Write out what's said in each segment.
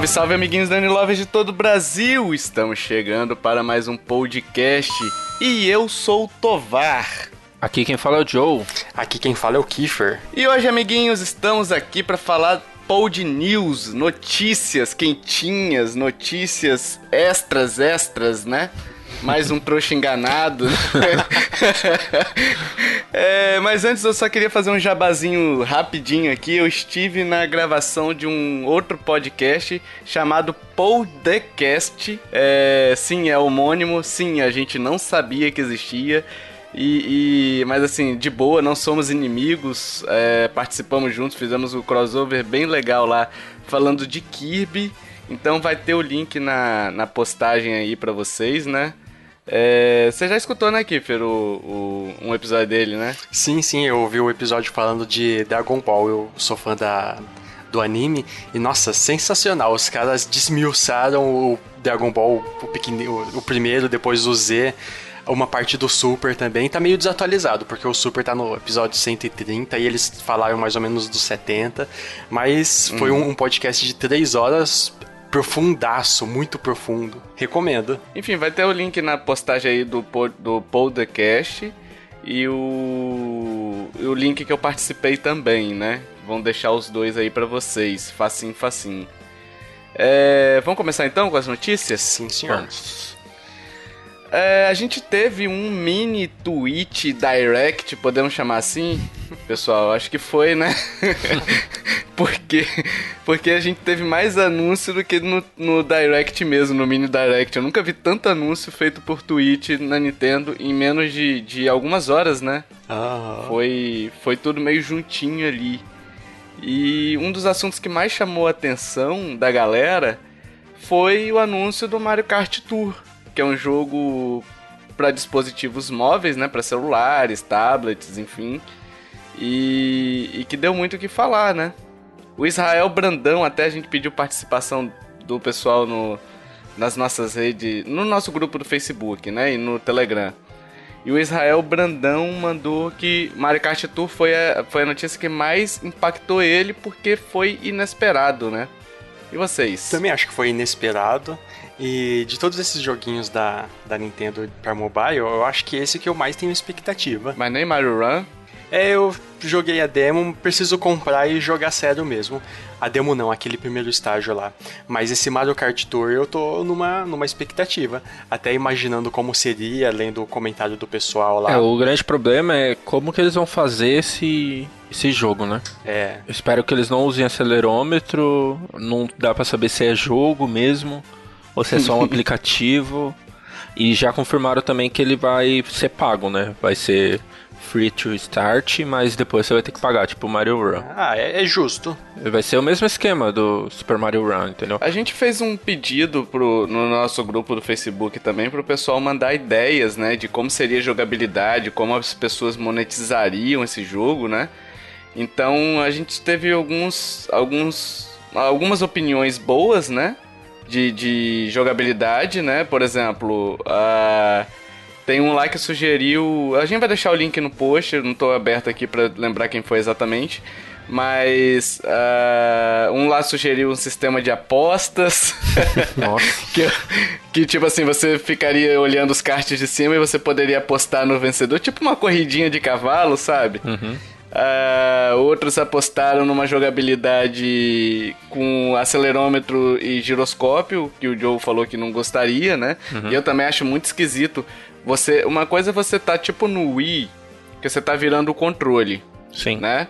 Salve, salve, amiguinhos Dani Lovers de todo o Brasil! Estamos chegando para mais um podcast e eu sou o Tovar. Aqui quem fala é o Joe. Aqui quem fala é o Kiefer. E hoje, amiguinhos, estamos aqui para falar Pod News, notícias quentinhas, notícias extras, extras, né? Mais um trouxa enganado. é, mas antes eu só queria fazer um jabazinho rapidinho aqui. Eu estive na gravação de um outro podcast chamado Podcast. É, sim, é homônimo. Sim, a gente não sabia que existia. E, e, mas assim, de boa, não somos inimigos, é, participamos juntos, fizemos um crossover bem legal lá, falando de Kirby. Então vai ter o link na, na postagem aí para vocês, né? É, você já escutou, né, Kiffer, o, o, um episódio dele, né? Sim, sim, eu ouvi o episódio falando de Dragon Ball. Eu sou fã da, do anime e, nossa, sensacional. Os caras desmiuçaram o Dragon Ball, o, pequeno, o primeiro, depois o Z uma parte do Super também tá meio desatualizado, porque o Super tá no episódio 130 e eles falaram mais ou menos dos 70, mas foi uhum. um, um, podcast de 3 horas profundaço, muito profundo. Recomendo. Enfim, vai ter o link na postagem aí do, do podcast e o, o link que eu participei também, né? Vão deixar os dois aí para vocês, facinho, facinho. É, vamos começar então com as notícias? Sim, senhor. Vamos. É, a gente teve um mini tweet direct, podemos chamar assim, pessoal? Acho que foi, né? porque, porque a gente teve mais anúncio do que no, no direct mesmo, no mini direct. Eu nunca vi tanto anúncio feito por tweet na Nintendo em menos de, de algumas horas, né? Ah. Foi, foi tudo meio juntinho ali. E um dos assuntos que mais chamou a atenção da galera foi o anúncio do Mario Kart Tour que é um jogo para dispositivos móveis, né, para celulares, tablets, enfim, e, e que deu muito o que falar, né? O Israel Brandão, até a gente pediu participação do pessoal no, nas nossas redes, no nosso grupo do Facebook, né, e no Telegram. E o Israel Brandão mandou que Mario Kart Tour foi a, foi a notícia que mais impactou ele porque foi inesperado, né? E vocês? Também acho que foi inesperado. E de todos esses joguinhos da, da Nintendo para mobile, eu acho que esse que eu mais tenho expectativa. Mas nem Mario Run? É, eu joguei a demo, preciso comprar e jogar sério mesmo. A demo não, aquele primeiro estágio lá. Mas esse Mario Kart Tour eu tô numa, numa expectativa. Até imaginando como seria, lendo o comentário do pessoal lá. É, o grande problema é como que eles vão fazer esse, esse jogo, né? É. Eu espero que eles não usem acelerômetro, não dá para saber se é jogo mesmo ou se é só um aplicativo. E já confirmaram também que ele vai ser pago, né? Vai ser free to start, mas depois você vai ter que pagar, tipo Mario Run. Ah, é, é, justo. Vai ser o mesmo esquema do Super Mario Run, entendeu? A gente fez um pedido pro, no nosso grupo do Facebook também pro pessoal mandar ideias, né, de como seria a jogabilidade, como as pessoas monetizariam esse jogo, né? Então a gente teve alguns, alguns, algumas opiniões boas, né? de, de jogabilidade, né? Por exemplo, uh, tem um lá que sugeriu. A gente vai deixar o link no post, não tô aberto aqui para lembrar quem foi exatamente. Mas uh, um lá sugeriu um sistema de apostas. Nossa. que, que, tipo assim, você ficaria olhando os cards de cima e você poderia apostar no vencedor. Tipo uma corridinha de cavalo, sabe? Uhum. Uh, outros apostaram numa jogabilidade com acelerômetro e giroscópio, que o Joe falou que não gostaria, né? Uhum. E eu também acho muito esquisito. Você, uma coisa é você tá tipo no Wii, que você tá virando o controle. Sim. Né?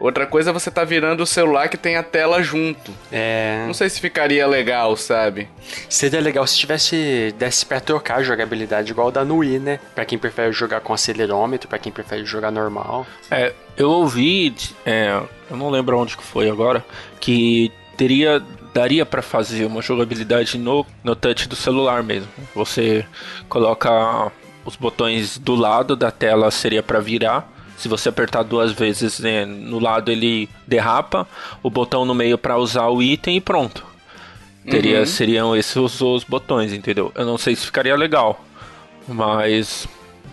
Outra coisa é você tá virando o celular que tem a tela junto. É. Não sei se ficaria legal, sabe? Seria legal se tivesse. desse pra trocar a jogabilidade igual da Nui, né? Pra quem prefere jogar com acelerômetro, pra quem prefere jogar normal. É, eu ouvi. É, eu não lembro onde que foi agora. Que teria daria para fazer uma jogabilidade no, no touch do celular mesmo. Você coloca os botões do lado da tela seria para virar se você apertar duas vezes né, no lado, ele derrapa. O botão no meio para usar o item e pronto. Teria, uhum. Seriam esses os, os, botões, entendeu? Eu não sei se ficaria legal. Mas.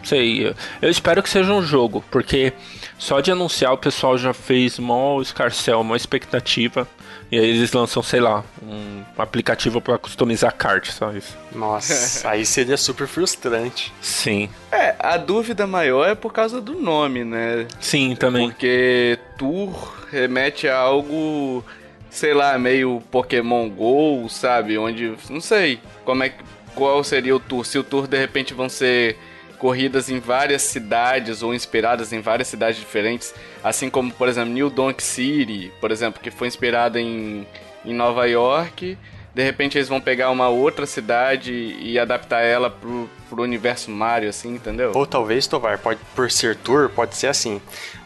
Sei. Eu espero que seja um jogo, porque Só de anunciar o pessoal já fez mó escarcel, mó expectativa. E aí eles lançam, sei lá, um aplicativo para customizar kart, só isso. Nossa, aí seria super frustrante. Sim. É, a dúvida maior é por causa do nome, né? Sim, também. Porque Tour remete a algo, sei lá, meio Pokémon GO, sabe? Onde, não sei, como é que qual seria o tour? Se o tour de repente vão ser corridas em várias cidades ou inspiradas em várias cidades diferentes, assim como, por exemplo, New Donk City, por exemplo, que foi inspirada em, em Nova York. De repente eles vão pegar uma outra cidade e adaptar ela pro, pro universo Mario, assim, entendeu? Ou talvez, Tovar, pode, por ser tour, pode ser assim.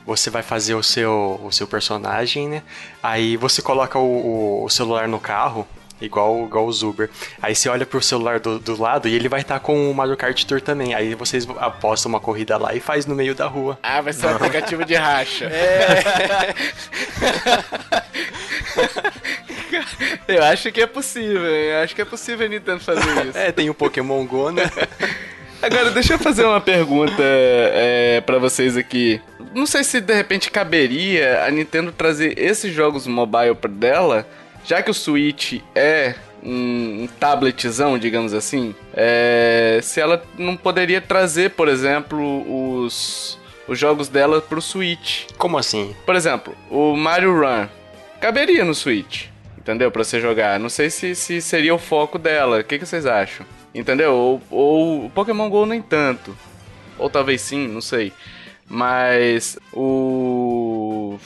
Você vai fazer o seu, o seu personagem, né? Aí você coloca o, o celular no carro Igual, igual o Zuber. Aí você olha pro celular do, do lado e ele vai estar tá com o Mario Kart Tour também. Aí vocês apostam uma corrida lá e faz no meio da rua. Ah, vai ser um aplicativo de racha. É. Eu acho que é possível, eu acho que é possível a Nintendo fazer isso. É, tem o Pokémon Go, né? Agora, deixa eu fazer uma pergunta é, para vocês aqui. Não sei se de repente caberia a Nintendo trazer esses jogos mobile dela já que o Switch é um, tabletzão, digamos assim, é, se ela não poderia trazer, por exemplo, os, os jogos dela pro Switch. Como assim? Por exemplo, o Mario Run caberia no Switch, entendeu? Pra você jogar. Não sei se, se seria o foco dela. O que, que vocês acham? Entendeu? Ou, ou o Pokémon GO nem tanto. Ou talvez sim, não sei. Mas o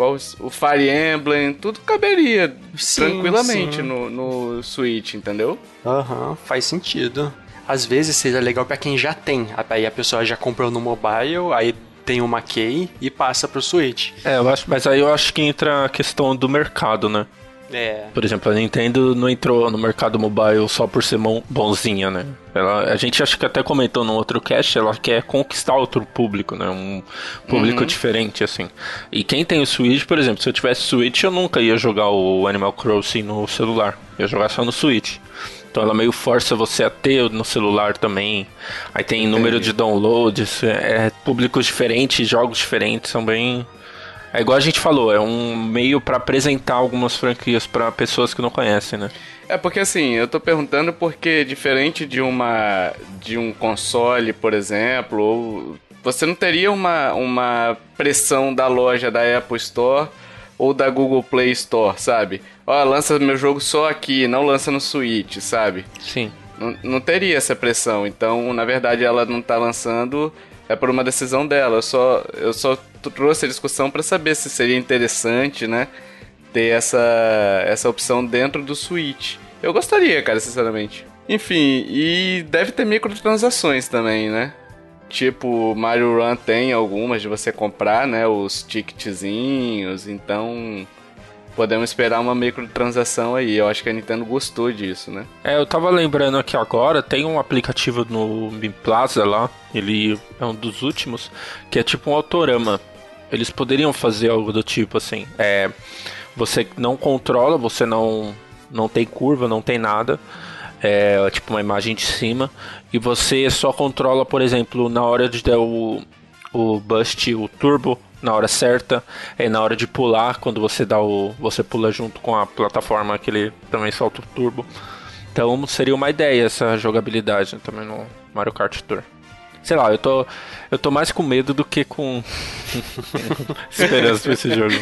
qual o Fire Emblem, tudo caberia sim, tranquilamente sim. No, no Switch, entendeu? Aham, uhum, faz sentido. Às vezes seria legal para quem já tem. Aí a pessoa já comprou no mobile, aí tem uma key e passa pro Switch. É, eu acho, mas aí eu acho que entra a questão do mercado, né? É. Por exemplo, a Nintendo não entrou no mercado mobile só por ser bonzinha, né? Ela, a gente acho que até comentou no outro cast, ela quer conquistar outro público, né? Um público uhum. diferente, assim. E quem tem o Switch, por exemplo, se eu tivesse Switch, eu nunca ia jogar o Animal Crossing no celular. Eu ia jogar só no Switch. Então ela meio força você a ter no celular também. Aí tem Entendi. número de downloads, é, é públicos diferentes, jogos diferentes, são bem é igual a gente falou, é um meio para apresentar algumas franquias para pessoas que não conhecem, né? É porque assim, eu tô perguntando porque diferente de uma de um console, por exemplo, ou você não teria uma, uma pressão da loja da Apple Store ou da Google Play Store, sabe? Ó, lança meu jogo só aqui, não lança no Switch, sabe? Sim. Não, não teria essa pressão. Então, na verdade, ela não tá lançando é por uma decisão dela. Eu só, eu só trouxe a discussão para saber se seria interessante, né? Ter essa, essa opção dentro do Switch. Eu gostaria, cara, sinceramente. Enfim, e deve ter microtransações também, né? Tipo, Mario Run tem algumas de você comprar, né? Os ticketzinhos, então podemos esperar uma microtransação aí. Eu acho que a Nintendo gostou disso, né? É, eu tava lembrando aqui agora, tem um aplicativo no Mi Plaza lá, ele é um dos últimos, que é tipo um autorama. Eles poderiam fazer algo do tipo assim, é, você não controla, você não não tem curva, não tem nada. É tipo uma imagem de cima e você só controla, por exemplo, na hora de dar o o bust, o turbo na hora certa, é na hora de pular, quando você dá o você pula junto com a plataforma que ele também solta o turbo. Então seria uma ideia essa jogabilidade né, também no Mario Kart Tour. Sei lá, eu tô eu tô mais com medo do que com esperança pra esse jogo.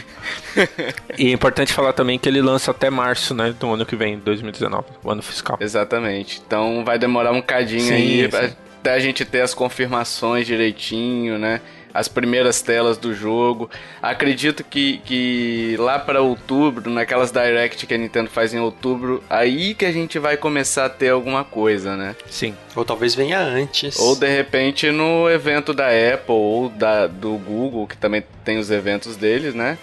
E é importante falar também que ele lança até março, né, do ano que vem, 2019, o ano fiscal. Exatamente. Então vai demorar um cadinho sim, aí sim. até a gente ter as confirmações direitinho, né? As primeiras telas do jogo. Acredito que, que lá para outubro, naquelas direct que a Nintendo faz em outubro, aí que a gente vai começar a ter alguma coisa, né? Sim. Ou talvez venha antes. Ou de repente no evento da Apple ou da, do Google, que também tem os eventos deles, né?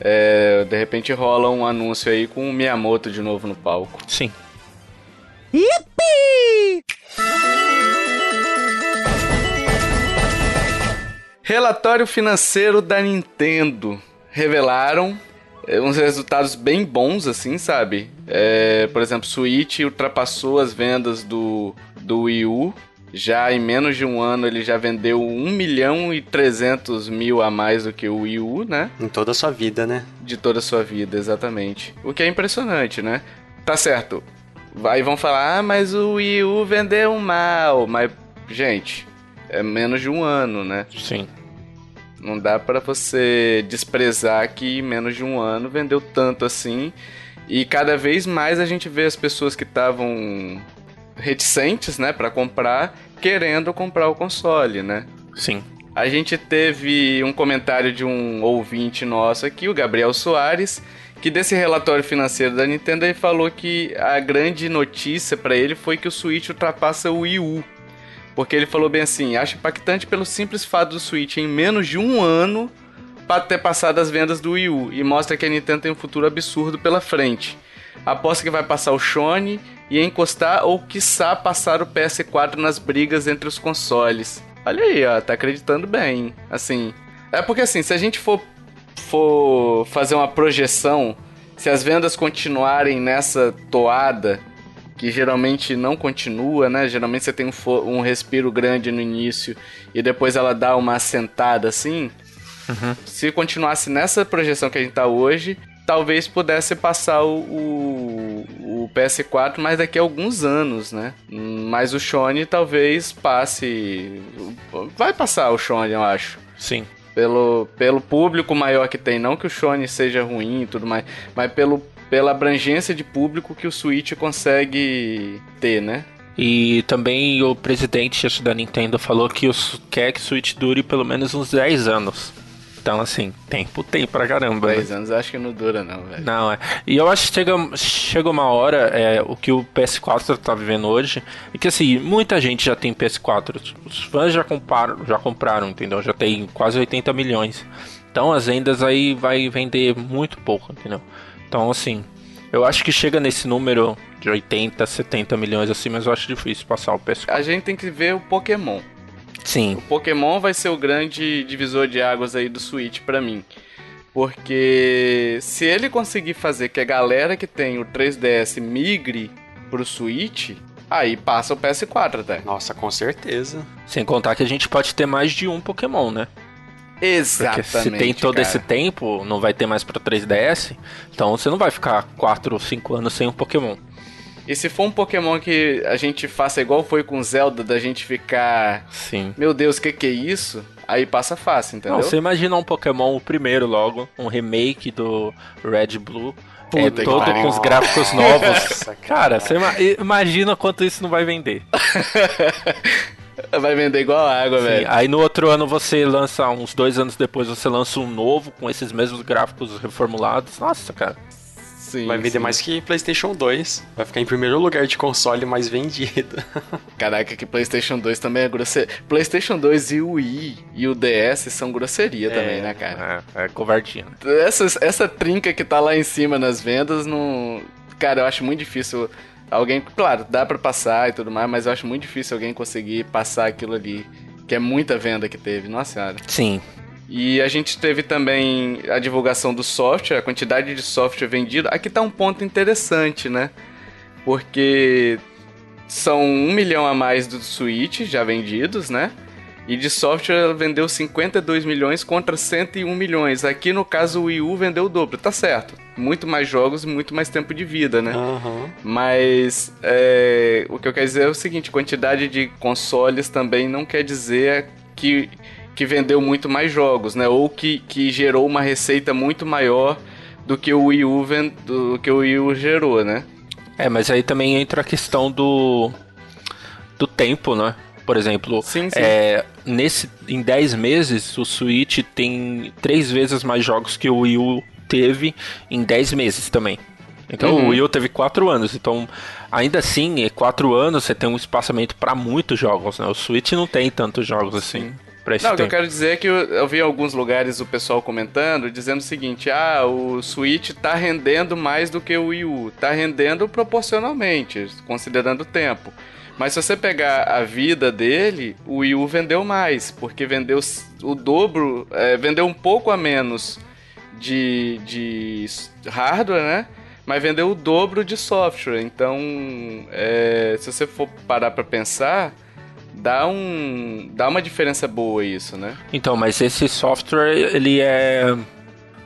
É, de repente rola um anúncio aí com o Miyamoto de novo no palco. Sim. Yippee! Relatório financeiro da Nintendo. Revelaram é, uns resultados bem bons, assim, sabe? É, por exemplo, Switch ultrapassou as vendas do, do Wii U Já em menos de um ano ele já vendeu 1 milhão e 300 mil a mais do que o Wii U, né? Em toda a sua vida, né? De toda a sua vida, exatamente. O que é impressionante, né? Tá certo. Aí vão falar, ah, mas o Wii U vendeu mal. Mas, gente, é menos de um ano, né? Sim. Não dá para você desprezar que em menos de um ano vendeu tanto assim. E cada vez mais a gente vê as pessoas que estavam reticentes, né, para comprar, querendo comprar o console, né? Sim. A gente teve um comentário de um ouvinte nosso aqui, o Gabriel Soares, que desse relatório financeiro da Nintendo ele falou que a grande notícia para ele foi que o Switch ultrapassa o Wii U. Porque ele falou bem assim: acho impactante pelo simples fato do Switch em menos de um ano para ter passado as vendas do Wii U e mostra que a Nintendo tem um futuro absurdo pela frente. Aposta que vai passar o Shone e encostar ou quiçá passar o PS4 nas brigas entre os consoles. Olha aí, ó, tá acreditando bem. Assim, é porque assim, se a gente for for fazer uma projeção, se as vendas continuarem nessa toada, que geralmente não continua, né? Geralmente você tem um, um respiro grande no início e depois ela dá uma assentada assim. Uhum. Se continuasse nessa projeção que a gente tá hoje, talvez pudesse passar o, o, o, PS4 mais daqui a alguns anos, né? Mas o Shone talvez passe. Vai passar o Shone, eu acho. Sim. Pelo, pelo público maior que tem, não que o Shone seja ruim e tudo mais, mas pelo, pela abrangência de público que o Switch consegue ter, né? E também o presidente da Nintendo falou que os, quer que o Switch dure pelo menos uns 10 anos. Então, assim, tempo tem pra caramba. 10 né? anos acho que não dura, não, velho. Não, é. E eu acho que chega, chega uma hora, é, o que o PS4 tá vivendo hoje, é que, assim, muita gente já tem PS4. Os fãs já compraram, já compraram, entendeu? Já tem quase 80 milhões. Então, as vendas aí vai vender muito pouco, entendeu? Então, assim, eu acho que chega nesse número de 80, 70 milhões, assim, mas eu acho difícil passar o PS4. A gente tem que ver o Pokémon. Sim. O Pokémon vai ser o grande divisor de águas aí do Switch para mim. Porque se ele conseguir fazer que a galera que tem o 3DS migre pro Switch, aí passa o PS4 até. Nossa, com certeza. Sem contar que a gente pode ter mais de um Pokémon, né? Exatamente. Porque se tem todo cara. esse tempo, não vai ter mais pro 3DS, então você não vai ficar 4 ou 5 anos sem um Pokémon. E se for um Pokémon que a gente faça igual foi com Zelda, da gente ficar. Sim. Meu Deus, o que, que é isso? Aí passa fácil, entendeu? Não, você imagina um Pokémon, o primeiro logo, um remake do Red Blue. é, Puta que todo com os gráficos novos. Nossa, cara, você ima- imagina quanto isso não vai vender. Vai vender igual água, Sim, velho. Aí no outro ano você lança, uns dois anos depois, você lança um novo com esses mesmos gráficos reformulados. Nossa, cara. Sim, Vai vender sim. mais que PlayStation 2. Vai ficar em primeiro lugar de console mais vendido. Caraca, que PlayStation 2 também é grosseria. PlayStation 2 e o Wii e o DS são grosseria também, né, cara? É, é covardia. né? Essa, essa trinca que tá lá em cima nas vendas, não. Cara, eu acho muito difícil alguém. Claro, dá pra passar e tudo mais, mas eu acho muito difícil alguém conseguir passar aquilo ali. Que é muita venda que teve, nossa senhora. Sim. E a gente teve também a divulgação do software, a quantidade de software vendido. Aqui tá um ponto interessante, né? Porque são um milhão a mais do Switch já vendidos, né? E de software ela vendeu 52 milhões contra 101 milhões. Aqui no caso o Wii U vendeu o dobro, tá certo. Muito mais jogos e muito mais tempo de vida, né? Aham. Mas é, o que eu quero dizer é o seguinte: quantidade de consoles também não quer dizer que, que vendeu muito mais jogos, né? Ou que, que gerou uma receita muito maior do que o Wii U, ven- do que o Wii U gerou, né? É, mas aí também entra a questão do do tempo, né? Por exemplo, Sim, sim. é, nesse em 10 meses o Switch tem três vezes mais jogos que o Wii U teve em 10 meses também. Então Uhum. o Wii U teve 4 anos, então ainda assim, em 4 anos você tem um espaçamento para muitos jogos, né? O Switch não tem tantos jogos assim para esse Não, o que eu quero dizer é que eu, eu vi em alguns lugares o pessoal comentando, dizendo o seguinte: ah, o Switch tá rendendo mais do que o Wii U. Tá rendendo proporcionalmente, considerando o tempo. Mas se você pegar a vida dele, o Wii U vendeu mais, porque vendeu o dobro, é, vendeu um pouco a menos de, de hardware, né? Mas vendeu o dobro de software. Então, é, se você for parar pra pensar, dá um. dá uma diferença boa isso, né? Então, mas esse software, ele é.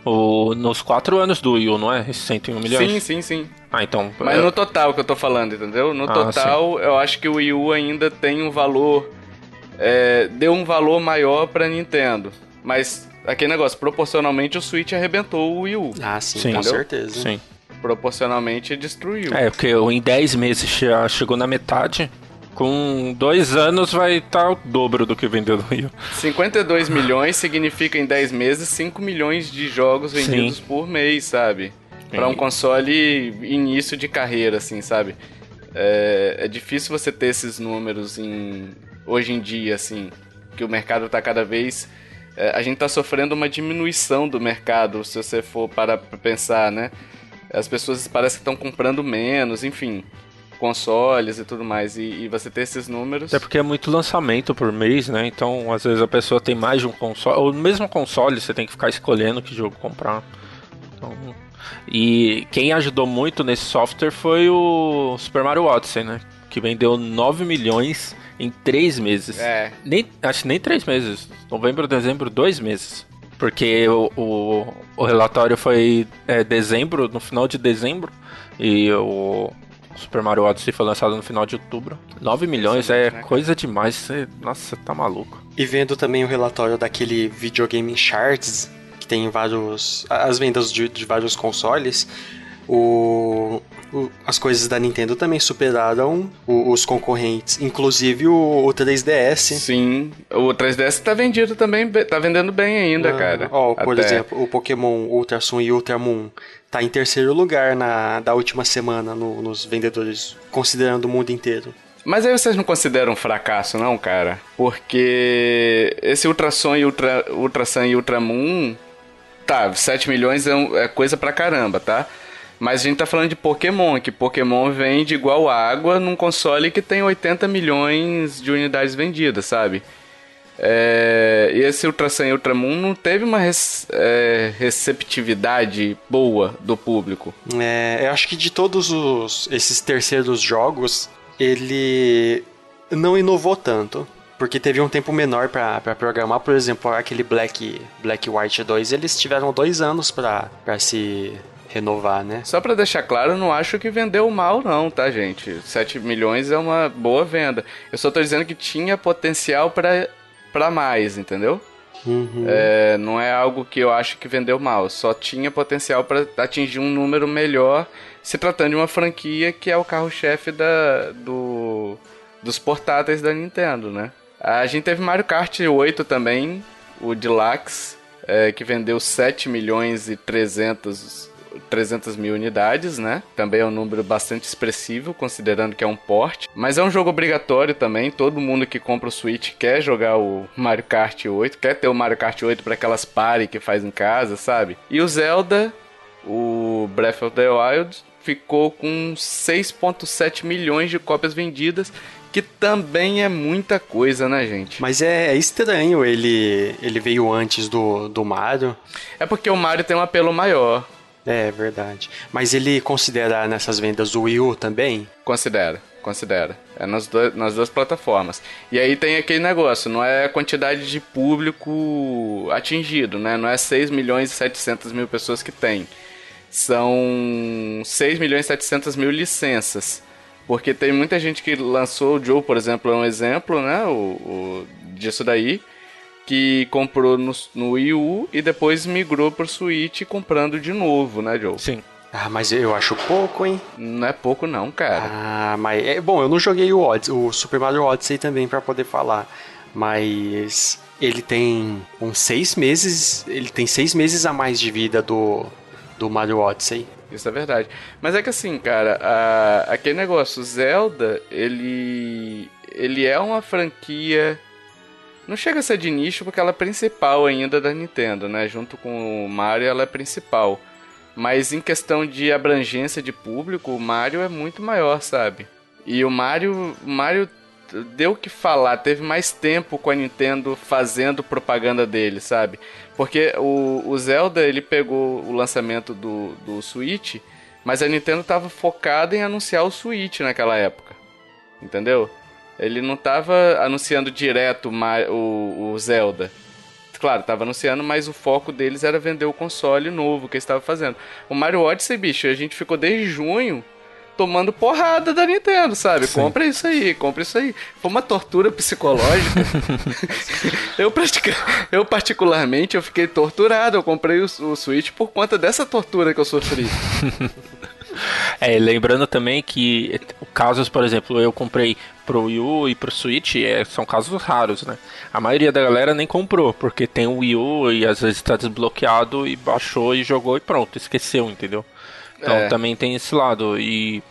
O, nos quatro anos do Wii U, não é? Esses 101 milhões? Sim, sim, sim. Ah, então. Mas é- no total que eu tô falando, entendeu? No Ah, total, eu acho que o Wii U ainda tem um valor. é, deu um valor maior pra Nintendo. Mas aquele negócio, proporcionalmente o Switch arrebentou o Wii U. Ah, sim, Sim. com certeza. Sim. Proporcionalmente destruiu. É, porque em 10 meses já chegou na metade. Com dois anos vai estar o dobro do que vendeu no U. 52 milhões significa em 10 meses 5 milhões de jogos vendidos Sim. por mês, sabe? Pra um console início de carreira, assim, sabe? É, é difícil você ter esses números em hoje em dia, assim, que o mercado tá cada vez. é, a gente tá sofrendo uma diminuição do mercado, se você for parar pra pensar, né? As pessoas parecem que estão comprando menos, enfim, consoles e tudo mais. E, e você ter esses números. Até porque é muito lançamento por mês, né? Então, às vezes a pessoa tem mais de um console. Ou no mesmo console, você tem que ficar escolhendo que jogo comprar. Então, e quem ajudou muito nesse software foi o Super Mario Odyssey, né? Que vendeu 9 milhões em 3 meses. É, Nem, acho que nem 3 meses. Novembro, dezembro, 2 meses. Porque o, o, o relatório foi é, dezembro, no final de dezembro. E o Super Mario Odyssey foi lançado no final de outubro. 9 milhões é né, coisa demais. Você- nossa, tá maluco. E vendo também o relatório daquele videogame charts, que tem vários. as vendas de, de vários consoles, o, o- as coisas da Nintendo também superaram o- os concorrentes, inclusive o, o 3DS. Sim, o 3DS tá vendido também, tá vendendo bem ainda, Ah, cara. Ó, por Até- exemplo, o Pokémon Ultra Sun e Ultra Moon tá em terceiro lugar na da última semana no- nos vendedores, considerando o mundo inteiro. Mas aí vocês não consideram um fracasso, não, cara? Porque esse Ultrason e Ultra, Sun e Ultra Moon, tá, 7 milhões é, um- é coisa pra caramba, tá? Mas a gente tá falando de Pokémon, que Pokémon vende igual água num console que tem 80 milhões de unidades vendidas, sabe? É, e esse Ultra Sun e Ultra Moon não teve uma res- é, receptividade boa do público. É, eu acho que de todos os, esses terceiros jogos, ele não inovou tanto. Porque teve um tempo menor pra programar. Por exemplo, aquele Black, Black White 2, eles tiveram dois anos pra pra se renovar, né? Só pra deixar claro, eu não acho que vendeu mal, não, tá, gente? 7 milhões é uma boa venda. Eu só tô dizendo que tinha potencial pra, pra mais, entendeu? Uhum. É, não é algo que eu acho que vendeu mal, só tinha potencial pra atingir um número melhor, se tratando de uma franquia que é o carro-chefe da, do, dos portáteis da Nintendo, né? A gente teve Mario Kart 8 também, o Deluxe, é, que vendeu 7 milhões e 300, 300 mil unidades, né? Também é um número bastante expressivo, considerando que é um porte. Mas é um jogo obrigatório também, todo mundo que compra o Switch quer jogar o Mario Kart 8, quer ter o Mario Kart 8 para aquelas party que faz em casa, sabe? E o Zelda, o Breath of the Wild, ficou com 6.7 milhões de cópias vendidas, que também é muita coisa, né, gente? Mas é, é estranho ele ele veio antes do, do Mario. É porque o Mario tem um apelo maior, É verdade. Mas ele considera nessas vendas o Wii U também? considera, considera. É nas, do- nas duas plataformas. E aí tem aquele negócio, não é a quantidade de público atingido, né? Não é 6 milhões e 700 mil pessoas que tem. São 6 milhões e 700 mil licenças. Porque tem muita gente que lançou, o Joe, por exemplo, é um exemplo, né? O, o- disso daí. Que comprou no, no Wii U e depois migrou pro Switch comprando de novo, né, Joe? Sim. Ah, mas eu acho pouco, hein? Não é pouco não, cara. Ah, mas é bom, eu não joguei o Odyssey, o Super Mario Odyssey também pra poder falar, mas ele tem uns seis meses, ele tem seis meses a mais de vida do do Mario Odyssey. Isso é verdade. Mas é que assim, cara, a- aquele negócio, Zelda, ele. Ele é uma franquia. Não chega a ser de nicho porque ela é principal ainda da Nintendo, né? Junto com o Mario, ela é principal. Mas em questão de abrangência de público, o Mario é muito maior, sabe? E o Mario, o Mario deu o que falar, teve mais tempo com a Nintendo fazendo propaganda dele, sabe? Porque o, o Zelda, ele pegou o lançamento do, do Switch, mas a Nintendo tava focada em anunciar o Switch naquela época. Entendeu? Ele não tava anunciando direto o, o Zelda. Claro, tava anunciando, mas o foco deles era vender o console novo que eles estavam fazendo. O Mario Odyssey, bicho, a gente ficou desde junho tomando porrada da Nintendo, sabe? Sim. Compra isso aí, compra isso aí. Foi uma tortura psicológica. eu, pratica... eu, particularmente, eu fiquei torturado. Eu comprei o, o Switch por conta dessa tortura que eu sofri. É, lembrando também que casos, por exemplo, eu comprei pro Wii U e pro Switch, é, são casos raros, né? A maioria da galera nem comprou, porque tem o Wii U e às vezes tá desbloqueado e baixou e jogou e pronto, esqueceu, entendeu? Então é. também tem esse lado. E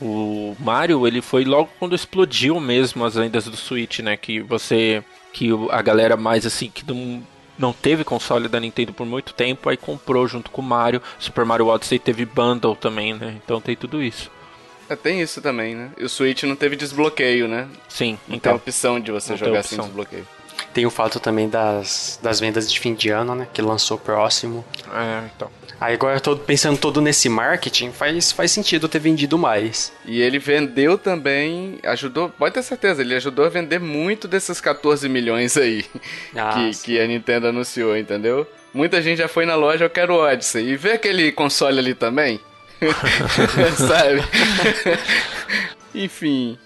o Mario, ele foi logo quando explodiu mesmo as vendas do Switch, né? Que você. Que a galera mais assim, que não, não teve console da Nintendo por muito tempo, aí comprou junto com o Mario. Super Mario Odyssey teve bundle também, né? Então tem tudo isso. É, tem isso também, né? E o Switch não teve desbloqueio, né? Sim, não então. Tem opção de você jogar sem desbloqueio. Tem o fato também das, das vendas de fim de ano, né? Que lançou próximo. É, então. Aí agora eu tô pensando todo nesse marketing, faz, faz sentido ter vendido mais. E ele vendeu também, ajudou, pode ter certeza, ele ajudou a vender muito desses 14 milhões aí ah, que, que a Nintendo anunciou, entendeu? Muita gente já foi na loja, eu quero Odyssey. E vê aquele console ali também? Sabe? Enfim.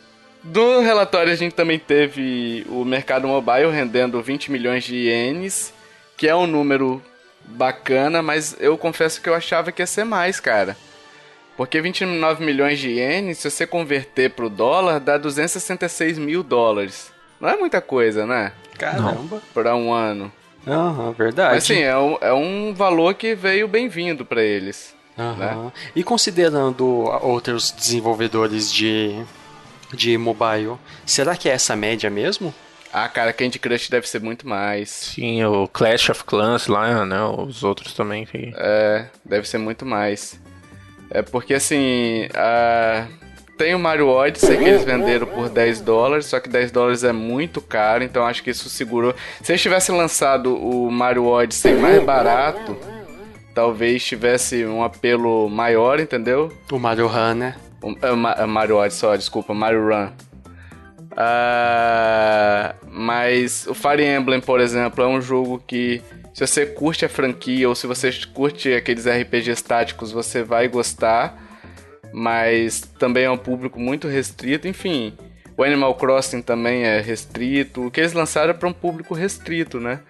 Do relatório a gente também teve o mercado mobile rendendo 20 milhões de ienes, que é um número bacana, mas eu confesso que eu achava que ia ser mais, cara. Porque 29 milhões de ienes, se você converter pro dólar, dá 266 mil dólares. Não é muita coisa, né? Caramba. Para um ano. Aham, verdade. Mas sim, é um, é um valor que veio bem-vindo para eles. Uhum. Né? E considerando outros desenvolvedores de, de mobile, será que é essa média mesmo? Ah, cara, Candy Crush deve ser muito mais. Sim, o Clash of Clans lá, né? Os outros também. Que... É, deve ser muito mais. É porque assim. A... Tem o Mario Odyssey que eles venderam por 10 dólares, só que 10 dólares é muito caro, então acho que isso segurou. Se eles tivessem lançado o Mario Odyssey mais barato, talvez tivesse um apelo maior, entendeu? O Mario Run, né? É, Mario Odyssey, só, desculpa, Mario Run. Uh, mas o Fire Emblem, por exemplo, é um jogo que se você curte a franquia ou se você curte aqueles RPGs táticos, você vai gostar. Mas também é um público muito restrito, enfim. O Animal Crossing também é restrito. O que eles lançaram é para um público restrito, né?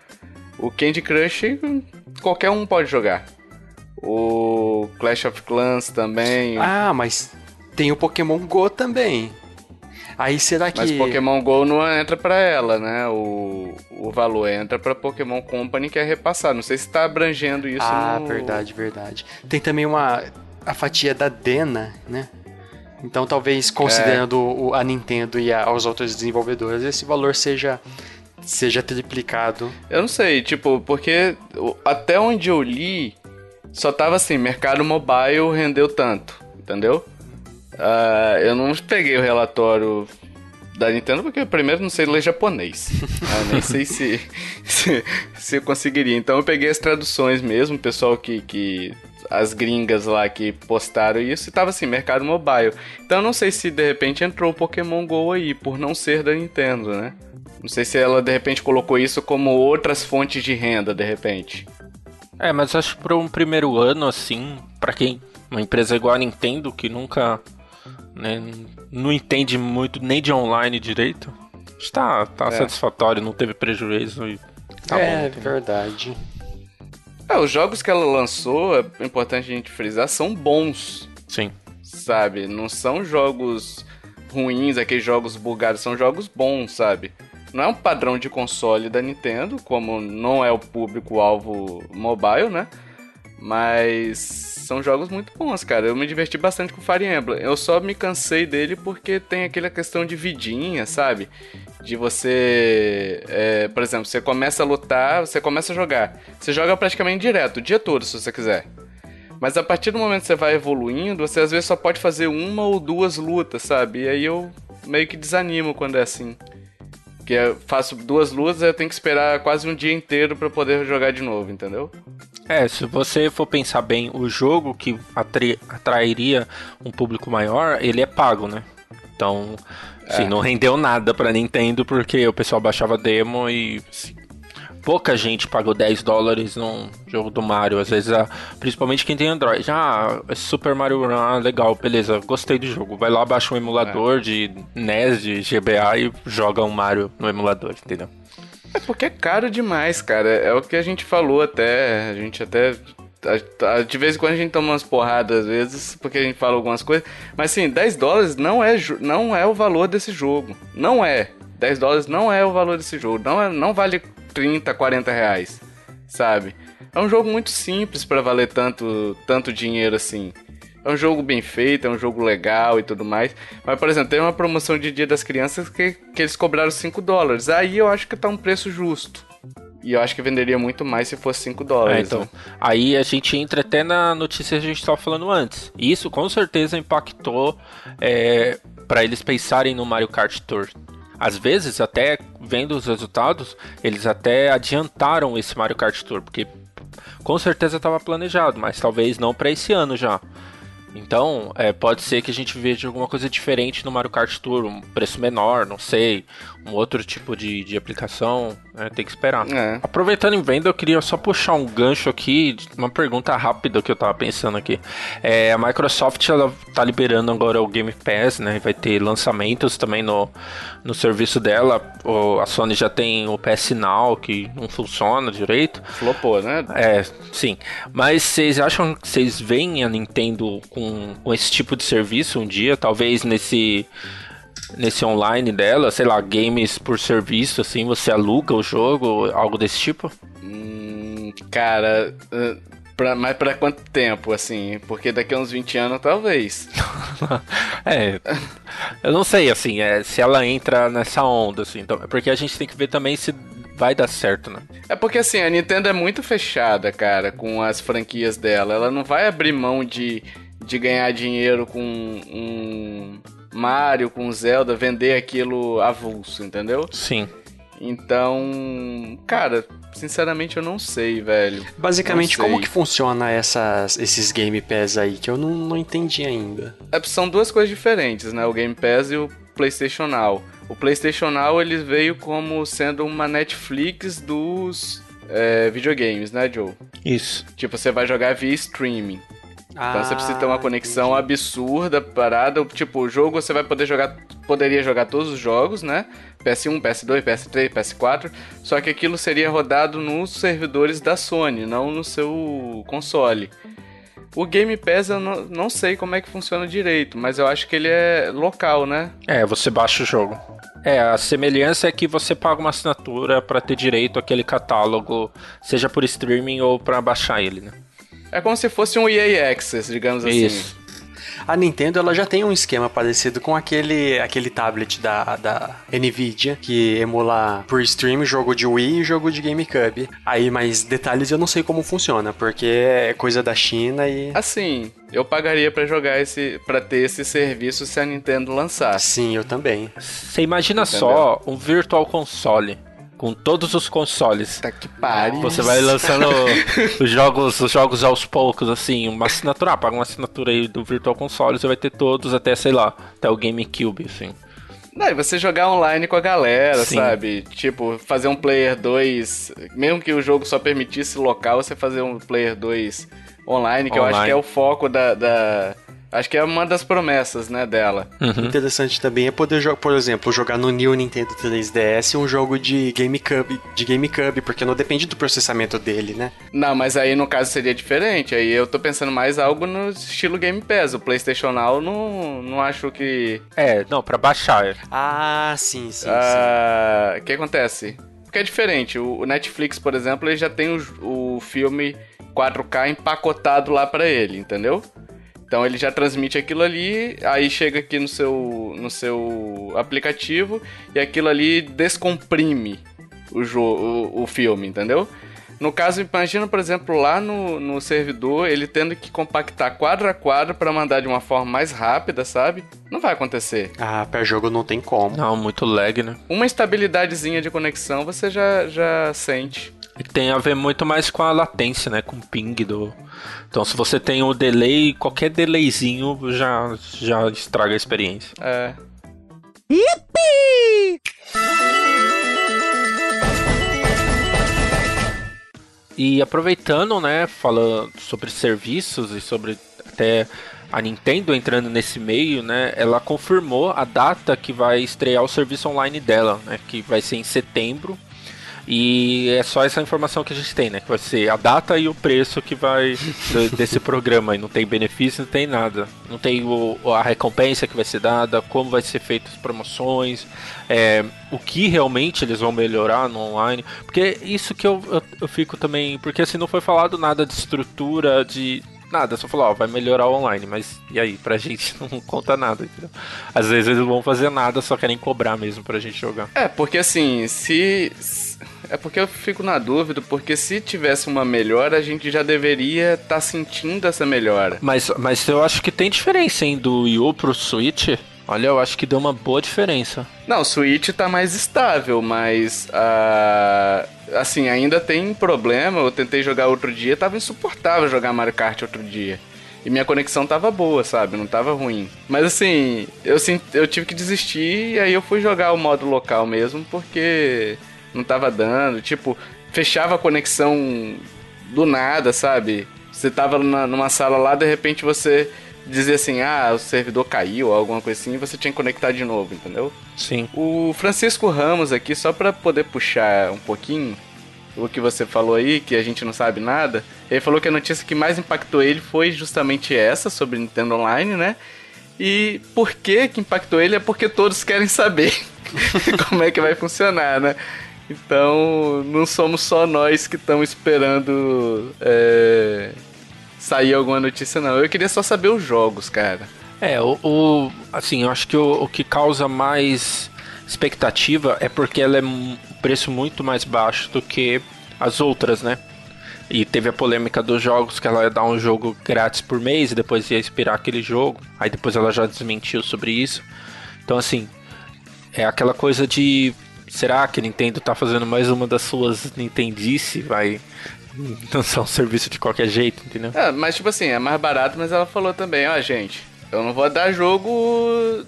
O Candy Crush qualquer um pode jogar. O Clash of Clans também. Ah, mas tem o Pokémon Go também. Aí será que. Mas Pokémon GO não entra para ela, né? O, o valor entra para Pokémon Company que é repassado. Não sei se tá abrangendo isso Ah, no... verdade, verdade. Tem também uma. A fatia da Dena, né? Então talvez considerando é. a Nintendo e a, os outros desenvolvedores, esse valor seja seja triplicado. Eu não sei, tipo, porque até onde eu li, só tava assim, mercado mobile rendeu tanto, entendeu? Uh, eu não peguei o relatório da Nintendo porque primeiro não sei ler japonês. uh, nem sei se, se, se, eu conseguiria. Então eu peguei as traduções mesmo, o pessoal que, que. As gringas lá que postaram isso e tava assim, mercado mobile. Então eu não sei se de repente entrou o Pokémon GO aí, por não ser da Nintendo, né? Não sei se ela de repente colocou isso como outras fontes de renda, de repente. É, mas acho que para um primeiro ano assim, para quem uma empresa igual a Nintendo que nunca né, não entende muito nem de online direito. Está tá é. satisfatório, não teve prejuízo e tá é, bom. É verdade. É, os jogos que ela lançou, é importante a gente frisar, são bons. Sim. Sabe? Não são jogos ruins, aqueles jogos bugados, são jogos bons, sabe? Não é um padrão de console da Nintendo, como não é o público-alvo mobile, né? Mas são jogos muito bons, cara. Eu me diverti bastante com Fire Emblem. Eu só me cansei dele porque tem aquela questão de vidinha, sabe? De você. É, por exemplo, você começa a lutar, você começa a jogar. Você joga praticamente direto, o dia todo, se você quiser. Mas a partir do momento que você vai evoluindo, você às vezes só pode fazer uma ou duas lutas, sabe? E aí eu meio que desanimo quando é assim. Porque eu faço duas lutas, eu tenho que esperar quase um dia inteiro para poder jogar de novo, entendeu? É, se você for pensar bem, o jogo que atrairia um público maior, ele é pago, né? Então, assim, é. não rendeu nada pra Nintendo porque o pessoal baixava demo e assim, pouca gente pagou 10 dólares num jogo do Mario. Às vezes, principalmente quem tem Android. Ah, Super Mario Run, ah, legal, beleza, gostei do jogo. Vai lá, baixa um emulador é. de NES, de GBA e joga um Mario no emulador, entendeu? É porque é caro demais, cara. É o que a gente falou até. A gente até de vez em quando a gente toma umas porradas, às vezes, porque a gente fala algumas coisas. Mas assim, 10 dólares não é, não é o valor desse jogo. Não é. 10 dólares não é o valor desse jogo. Não, é, não vale 30, 40 reais. Sabe? É um jogo muito simples para valer tanto, tanto dinheiro assim. É um jogo bem feito, é um jogo legal e tudo mais. Mas, por exemplo, tem uma promoção de Dia das Crianças que, que eles cobraram 5 dólares. Aí eu acho que tá um preço justo. E eu acho que venderia muito mais se fosse 5 dólares. É, então, né? aí a gente entra até na notícia que a gente estava falando antes. Isso com certeza impactou é, para eles pensarem no Mario Kart Tour. Às vezes, até vendo os resultados, eles até adiantaram esse Mario Kart Tour, porque com certeza estava planejado, mas talvez não para esse ano já. Então, é, pode ser que a gente veja alguma coisa diferente no Mario Kart Tour, um preço menor, não sei, um outro tipo de, de aplicação, né? tem que esperar. É. Aproveitando em venda, eu queria só puxar um gancho aqui, uma pergunta rápida que eu tava pensando aqui. É, a Microsoft ela tá liberando agora o Game Pass, né? Vai ter lançamentos também no, no serviço dela. O, a Sony já tem o PS Now, que não funciona direito. Flopou, né? É, sim. Mas vocês acham que vocês veem a Nintendo com, com esse tipo de serviço um dia? Talvez nesse nesse online dela, sei lá, games por serviço, assim, você aluga o jogo, algo desse tipo? Hum, cara, Pra, mas pra quanto tempo, assim? Porque daqui a uns 20 anos, talvez. é. Eu não sei, assim, é, se ela entra nessa onda, assim. Então, porque a gente tem que ver também se vai dar certo, né? É porque, assim, a Nintendo é muito fechada, cara, com as franquias dela. Ela não vai abrir mão de, de ganhar dinheiro com um Mario, com Zelda, vender aquilo avulso, entendeu? Sim. Então, cara, sinceramente eu não sei, velho. Basicamente, sei. como que funciona essas, esses Game Pass aí, que eu não, não entendi ainda? É, são duas coisas diferentes, né? O Game Pass e o PlayStation Now. O PlayStation Now ele veio como sendo uma Netflix dos é, videogames, né, Joe? Isso. Tipo, você vai jogar via streaming. Ah, então você precisa ter uma ah, conexão entendi. absurda, parada. Tipo, o jogo você vai poder jogar. Poderia jogar todos os jogos, né? PS1, PS2, PS3, PS4. Só que aquilo seria rodado nos servidores da Sony, não no seu console. O Game Pass eu não, não sei como é que funciona direito, mas eu acho que ele é local, né? É, você baixa o jogo. É, a semelhança é que você paga uma assinatura para ter direito àquele catálogo, seja por streaming ou para baixar ele, né? É como se fosse um EA Access, digamos assim. Isso. A Nintendo ela já tem um esquema parecido com aquele, aquele tablet da, da Nvidia que emula por stream jogo de Wii e jogo de GameCube. Aí, mais detalhes eu não sei como funciona, porque é coisa da China e. Assim, eu pagaria para jogar esse, para ter esse serviço se a Nintendo lançar. Sim, eu também. Você imagina Entendeu? só um Virtual Console com todos os consoles. Tá que pariu. Você vai lançando os jogos, os jogos aos poucos, assim, uma assinatura, ah, paga uma assinatura aí do Virtual Console, você vai ter todos até, sei lá, até o GameCube, assim. Não, e você jogar online com a galera, Sim. sabe? Tipo, fazer um Player 2, mesmo que o jogo só permitisse local, você fazer um Player 2 online, que online. eu acho que é o foco da, da Acho que é uma das promessas, né, dela. Uhum. Interessante também é poder jogar, por exemplo, jogar no New Nintendo 3DS um jogo de GameCube, de GameCube, porque não depende do processamento dele, né? Não, mas aí no caso seria diferente. Aí eu tô pensando mais algo no estilo Game Pass. O PlayStation Now não, não acho que. É, não, para baixar. Ah, sim, sim. Ah, o que acontece? Porque é diferente. O Netflix, por exemplo, ele já tem o, o filme 4K empacotado lá para ele, entendeu? Então ele já transmite aquilo ali, aí chega aqui no seu, no seu aplicativo e aquilo ali descomprime o, jogo, o, o filme, entendeu? No caso, imagina, por exemplo, lá no, no servidor, ele tendo que compactar quadro a quadro para mandar de uma forma mais rápida, sabe? Não vai acontecer. Ah, para jogo não tem como. Não, muito lag, né? Uma estabilidadezinha de conexão você já, já sente. E tem a ver muito mais com a latência, né? Com o ping do. Então, se você tem o delay, qualquer delayzinho já, já estraga a experiência. É. Yippee! E aproveitando, né, falando sobre serviços e sobre até a Nintendo entrando nesse meio, né, ela confirmou a data que vai estrear o serviço online dela, né, que vai ser em setembro. E é só essa informação que a gente tem, né? Que vai ser a data e o preço que vai desse programa. E não tem benefício, não tem nada. Não tem o, a recompensa que vai ser dada, como vai ser feitas as promoções, é, o que realmente eles vão melhorar no online. Porque isso que eu, eu, eu fico também. Porque assim, não foi falado nada de estrutura, de nada, só falou, ó, vai melhorar o online, mas e aí, pra gente não conta nada, entendeu? Às vezes eles não vão fazer nada, só querem cobrar mesmo pra gente jogar. É, porque assim, se. É porque eu fico na dúvida, porque se tivesse uma melhora, a gente já deveria estar tá sentindo essa melhora. Mas, mas eu acho que tem diferença, hein, do Wii pro Switch. Olha, eu acho que deu uma boa diferença. Não, o Switch tá mais estável, mas uh, assim, ainda tem problema. Eu tentei jogar outro dia, tava insuportável jogar Mario Kart outro dia. E minha conexão tava boa, sabe? Não tava ruim. Mas assim, eu, eu tive que desistir e aí eu fui jogar o modo local mesmo, porque não tava dando. Tipo, fechava a conexão do nada, sabe? Você tava na, numa sala lá, de repente você dizia assim, ah, o servidor caiu ou alguma coisa assim, e você tinha que conectar de novo, entendeu? Sim. O Francisco Ramos aqui, só para poder puxar um pouquinho o que você falou aí, que a gente não sabe nada, ele falou que a notícia que mais impactou ele foi justamente essa, sobre Nintendo Online, né? E por que que impactou ele é porque todos querem saber como é que vai funcionar, né? Então, não somos só nós que estamos esperando é, sair alguma notícia, não. Eu queria só saber os jogos, cara. É, o, o assim, eu acho que o, o, que causa mais expectativa é porque ela é um preço muito mais baixo do que as outras, né? E teve a polêmica dos jogos que ela ia dar um jogo grátis por mês e depois ia expirar aquele jogo. Aí depois ela já desmentiu sobre isso. Então assim, é aquela coisa de será que a Nintendo tá fazendo mais uma das suas Nintendice? Vai lançar um serviço de qualquer jeito, entendeu? É, mas tipo assim, é mais barato, mas ela falou também, ó, gente, eu não vou dar jogo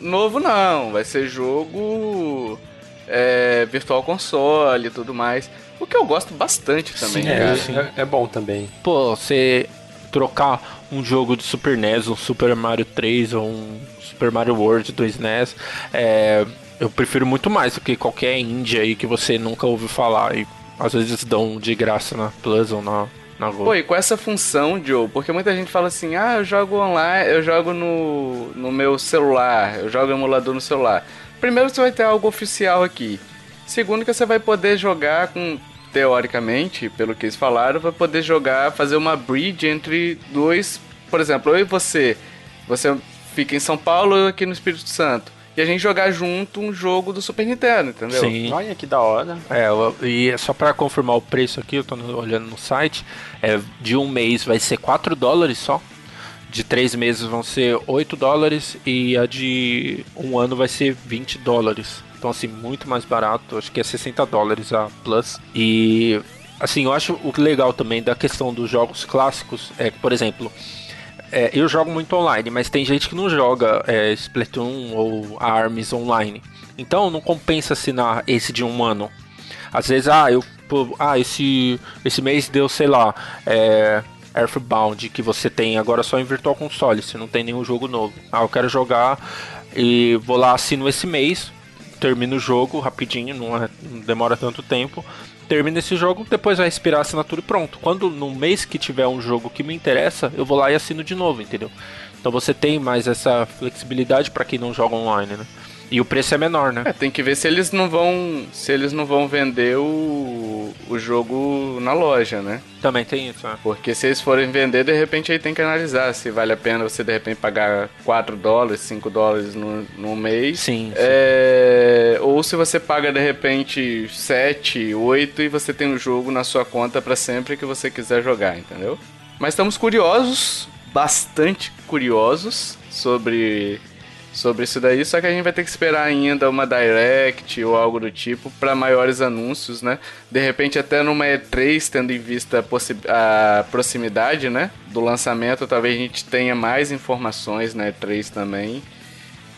novo não, vai ser jogo é, virtual console e tudo mais. O que eu gosto bastante também, sim, é, sim. É, é bom também. Pô, você trocar um jogo de Super NES, um Super Mario 3 ou um Super Mario World do SNES, é, eu prefiro muito mais do que qualquer indie aí que você nunca ouviu falar e às vezes dão de graça na Plus ou na, na Go. Pô, e com essa função, Joe, porque muita gente fala assim, ah, eu jogo online, eu jogo no, no meu celular, eu jogo emulador no celular. Primeiro você vai ter algo oficial aqui. Segundo que você vai poder jogar com, teoricamente, pelo que eles falaram, vai poder jogar, fazer uma bridge entre dois, por exemplo, eu e você, você fica em São Paulo, eu aqui no Espírito Santo e a gente jogar junto um jogo do Super Nintendo, entendeu? Sim. Olha que da hora. É, e é só para confirmar o preço aqui, eu tô olhando no site, é, de um mês vai ser 4 dólares só. De três meses vão ser 8 dólares e a de um ano vai ser 20 dólares. Então, assim, muito mais barato. Acho que é 60 dólares a Plus. E, assim, eu acho o legal também da questão dos jogos clássicos é que, por exemplo, é, eu jogo muito online, mas tem gente que não joga é, Splatoon ou ARMS online. Então não compensa assinar esse de um ano. Às vezes, ah, eu. Ah, esse, esse mês deu, sei lá, é, Earthbound, que você tem agora só em Virtual Console, se não tem nenhum jogo novo. Ah, eu quero jogar e vou lá, assino esse mês, termino o jogo rapidinho, não, é, não demora tanto tempo termina esse jogo, depois vai expirar a assinatura e pronto. Quando no mês que tiver um jogo que me interessa, eu vou lá e assino de novo, entendeu? Então você tem mais essa flexibilidade para quem não joga online, né? E o preço é menor, né? É, tem que ver se eles não vão. Se eles não vão vender o, o jogo na loja, né? Também tem isso, né? Porque se eles forem vender, de repente aí tem que analisar se vale a pena você de repente pagar 4 dólares, 5 dólares no, no mês. Sim. É, sim. Ou se você paga de repente 7, 8 e você tem o um jogo na sua conta para sempre que você quiser jogar, entendeu? Mas estamos curiosos, bastante curiosos sobre sobre isso daí, só que a gente vai ter que esperar ainda uma direct ou algo do tipo para maiores anúncios, né? De repente até numa E3, tendo em vista a, a, proximidade, né, do lançamento, talvez a gente tenha mais informações na E3 também.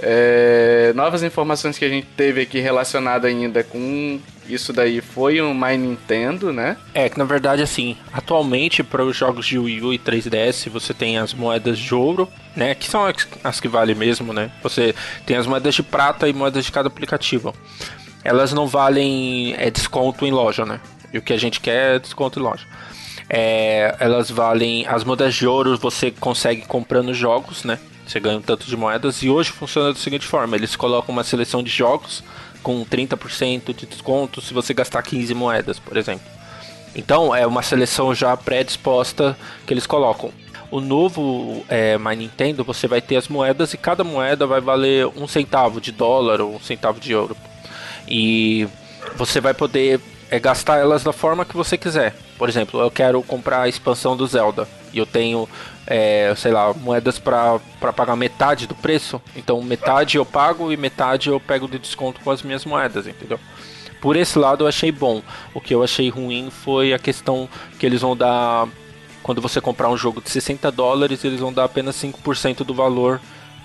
É, novas informações que a gente teve aqui relacionada ainda com isso daí foi o My Nintendo, né? É, que na verdade, assim, atualmente para os jogos de Wii U e 3DS você tem as moedas de ouro, né? Que são as que valem mesmo, né? Você tem as moedas de prata e moedas de cada aplicativo. Elas não valem é, desconto em loja, né? E o que a gente quer é desconto em loja. É, elas valem. As moedas de ouro você consegue comprando jogos, né? Você ganha um tanto de moedas. E hoje funciona da seguinte forma: eles colocam uma seleção de jogos com 30% de desconto se você gastar 15 moedas, por exemplo. Então é uma seleção já pré-disposta que eles colocam. O novo é, My Nintendo você vai ter as moedas e cada moeda vai valer um centavo de dólar ou um centavo de euro. E você vai poder é, gastar elas da forma que você quiser. Por exemplo, eu quero comprar a expansão do Zelda e eu tenho, é, sei lá, moedas para pagar metade do preço. Então metade eu pago e metade eu pego de desconto com as minhas moedas, entendeu? Por esse lado eu achei bom. O que eu achei ruim foi a questão que eles vão dar. Quando você comprar um jogo de 60 dólares, eles vão dar apenas 5% do valor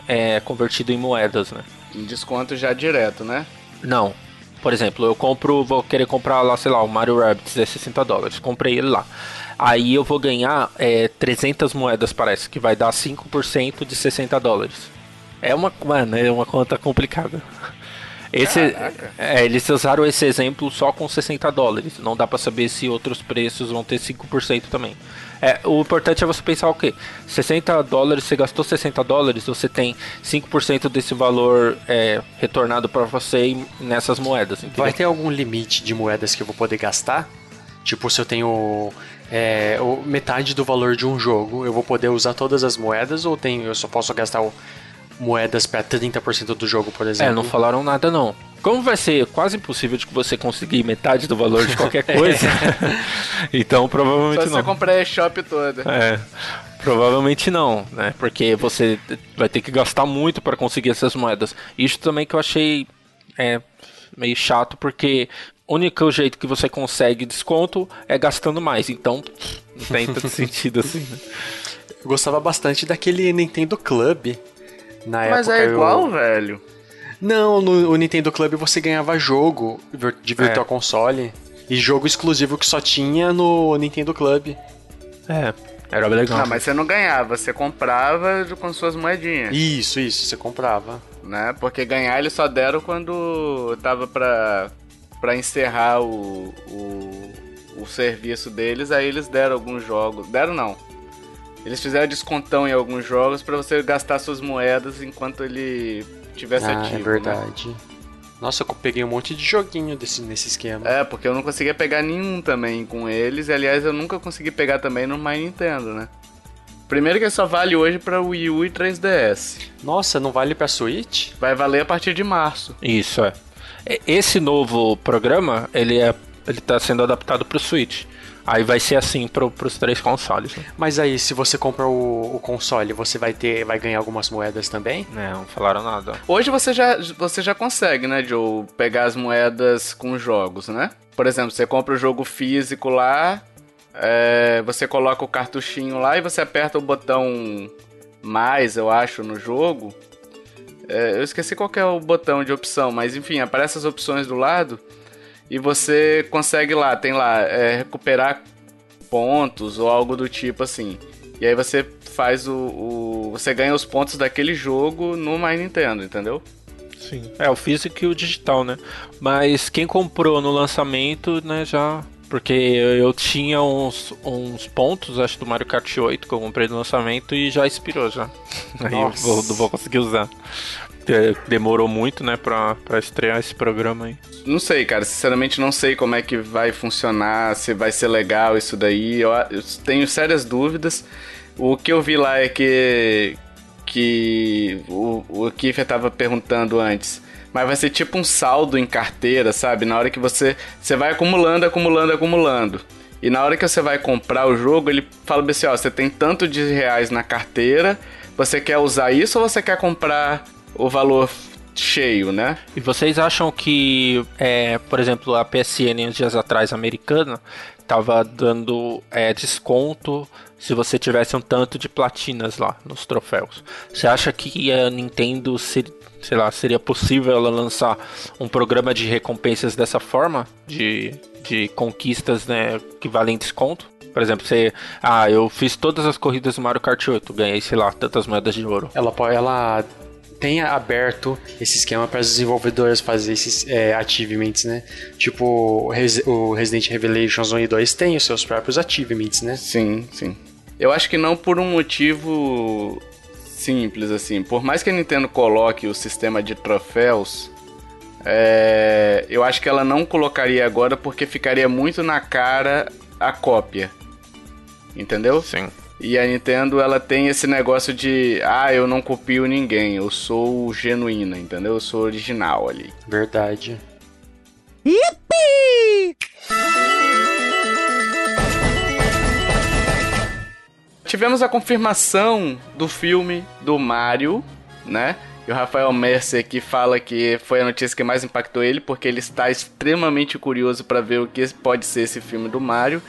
é, convertido em moedas, né? Em desconto já direto, né? Não. Por exemplo, eu compro, vou querer comprar lá, sei lá, o Mario Rabbids é 60 dólares. Comprei ele lá. Aí eu vou ganhar é, 300 moedas, parece, que vai dar 5% de 60 dólares. É uma, mano, é uma conta complicada. Esse, é, eles usaram esse exemplo só com 60 dólares. Não dá para saber se outros preços vão ter 5% também. É, o importante é você pensar o quê? 60 dólares, você gastou 60 dólares, você tem 5% desse valor é, retornado para você nessas moedas. Entendeu? Vai ter algum limite de moedas que eu vou poder gastar? Tipo, se eu tenho é, metade do valor de um jogo, eu vou poder usar todas as moedas ou tem, eu só posso gastar moedas para 30% do jogo, por exemplo? É, não falaram nada não. Como vai ser quase impossível de você conseguir metade do valor de qualquer coisa, então provavelmente Só não. Só você comprar a shop toda. É. Provavelmente não, né? Porque você vai ter que gastar muito para conseguir essas moedas. Isso também que eu achei é, meio chato, porque único jeito que você consegue desconto é gastando mais. Então, não tem tanto sentido assim. Né? Eu gostava bastante daquele Nintendo Club na Mas época. Mas é igual, eu... velho. Não, no Nintendo Club você ganhava jogo de Virtual é. Console. E jogo exclusivo que só tinha no Nintendo Club. É, era legal. Não, mas você não ganhava, você comprava com suas moedinhas. Isso, isso, você comprava. Né? Porque ganhar eles só deram quando tava pra, pra encerrar o, o, o serviço deles, aí eles deram alguns jogos. Deram não. Eles fizeram descontão em alguns jogos para você gastar suas moedas enquanto ele tivesse ah, é ativo. É verdade. Né? Nossa, eu peguei um monte de joguinho desse, nesse esquema. É, porque eu não conseguia pegar nenhum também com eles. E aliás, eu nunca consegui pegar também no My Nintendo, né? Primeiro que só vale hoje para Wii U e 3DS. Nossa, não vale para Switch? Vai valer a partir de março. Isso é. Esse novo programa, ele é ele tá sendo adaptado para o Switch. Aí vai ser assim pro, pros três consoles. Né? Mas aí, se você compra o, o, console, você vai ter, vai ganhar algumas moedas também? É, não falaram nada. Hoje você já, você já consegue, né, Joe, pegar as moedas com jogos, né? Por exemplo, você compra o jogo físico lá, é, você coloca o cartuchinho lá e você aperta o botão mais, eu acho, no jogo. É, eu esqueci qual é o botão de opção, mas enfim, aparece as opções do lado e você consegue lá, tem lá, é, recuperar pontos ou algo do tipo assim. E aí você faz o, o, Você ganha os pontos daquele jogo no My Nintendo, entendeu? Sim. É, o físico e o digital, né? Mas quem comprou no lançamento, né, já. Porque eu tinha uns, uns pontos, acho, do Mario Kart 8 que eu comprei no lançamento e já expirou já. Aí Nossa. eu vou, não vou conseguir usar demorou muito, né, pra, pra estrear esse programa aí. Não sei, cara. Sinceramente, não sei como é que vai funcionar, se vai ser legal isso daí. Eu, eu tenho sérias dúvidas. O que eu vi lá é que. Que o, o Kiefer tava perguntando antes. Mas vai ser tipo um saldo em carteira, sabe? Na hora que você. Você vai acumulando, acumulando, acumulando. E na hora que você vai comprar o jogo, ele fala assim: ó, você tem tanto de reais na carteira. Você quer usar isso ou você quer comprar o valor cheio, né? E vocês acham que, é, por exemplo, a PSN uns dias atrás americana tava dando é, desconto se você tivesse um tanto de platinas lá nos troféus. Você acha que a Nintendo, sei lá, seria possível ela lançar um programa de recompensas dessa forma? De, de conquistas né, que valem desconto? Por exemplo, você. Ah, eu fiz todas as corridas do Mario Kart 8, ganhei, sei lá, tantas moedas de ouro. Ela, ela tem aberto esse esquema para as desenvolvedoras fazer esses é, achievements, né? Tipo, o Resident Revelations 1 e 2 tem os seus próprios achievements, né? Sim, sim. Eu acho que não por um motivo simples, assim. Por mais que a Nintendo coloque o sistema de troféus, é, eu acho que ela não colocaria agora porque ficaria muito na cara a cópia. Entendeu? Sim. E a Nintendo, ela tem esse negócio de, ah, eu não copio ninguém, eu sou genuína, entendeu? Eu sou original ali. Verdade. Yippee! Tivemos a confirmação do filme do Mario, né? E o Rafael Mercer aqui fala que foi a notícia que mais impactou ele, porque ele está extremamente curioso para ver o que pode ser esse filme do Mario.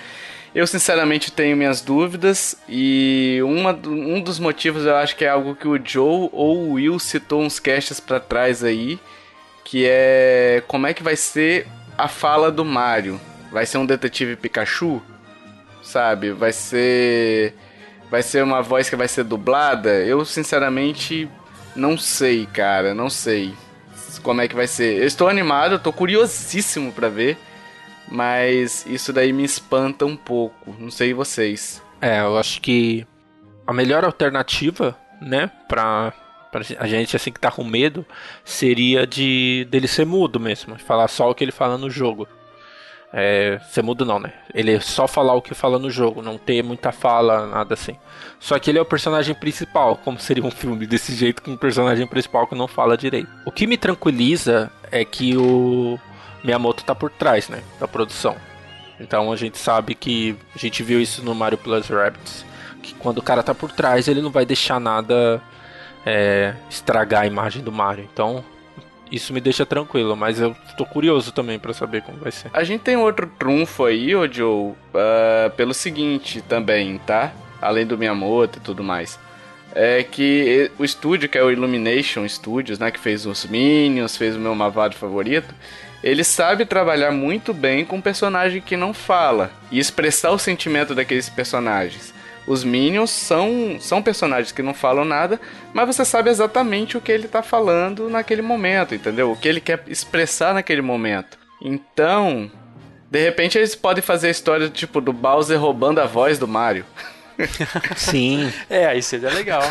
Eu sinceramente tenho minhas dúvidas e uma, um dos motivos eu acho que é algo que o Joe ou o Will citou uns casts para trás aí, que é como é que vai ser a fala do Mario? Vai ser um detetive Pikachu? Sabe? Vai ser vai ser uma voz que vai ser dublada? Eu sinceramente não sei, cara, não sei como é que vai ser. Eu estou animado, estou curiosíssimo para ver. Mas isso daí me espanta um pouco. Não sei vocês. É, eu acho que a melhor alternativa, né, pra, pra a gente assim que tá com medo, seria de dele ser mudo mesmo, falar só o que ele fala no jogo. É, ser mudo não, né? Ele só falar o que fala no jogo, não ter muita fala, nada assim. Só que ele é o personagem principal, como seria um filme desse jeito com um personagem principal que não fala direito. O que me tranquiliza é que o Miyamoto tá por trás, né, da produção. Então a gente sabe que a gente viu isso no Mario Plus Rabbids, que quando o cara tá por trás, ele não vai deixar nada é, estragar a imagem do Mario. Então isso me deixa tranquilo, mas eu tô curioso também para saber como vai ser. A gente tem outro trunfo aí, ô Joe, uh, pelo seguinte também, tá? Além do Miyamoto e tudo mais. É que o estúdio, que é o Illumination Studios, né? Que fez os Minions, fez o meu Mavado favorito ele sabe trabalhar muito bem com um personagem que não fala e expressar o sentimento daqueles personagens. Os Minions são, são personagens que não falam nada, mas você sabe exatamente o que ele está falando naquele momento, entendeu? O que ele quer expressar naquele momento. Então, de repente eles podem fazer a história tipo do Bowser roubando a voz do Mario. Sim. é, aí seria legal.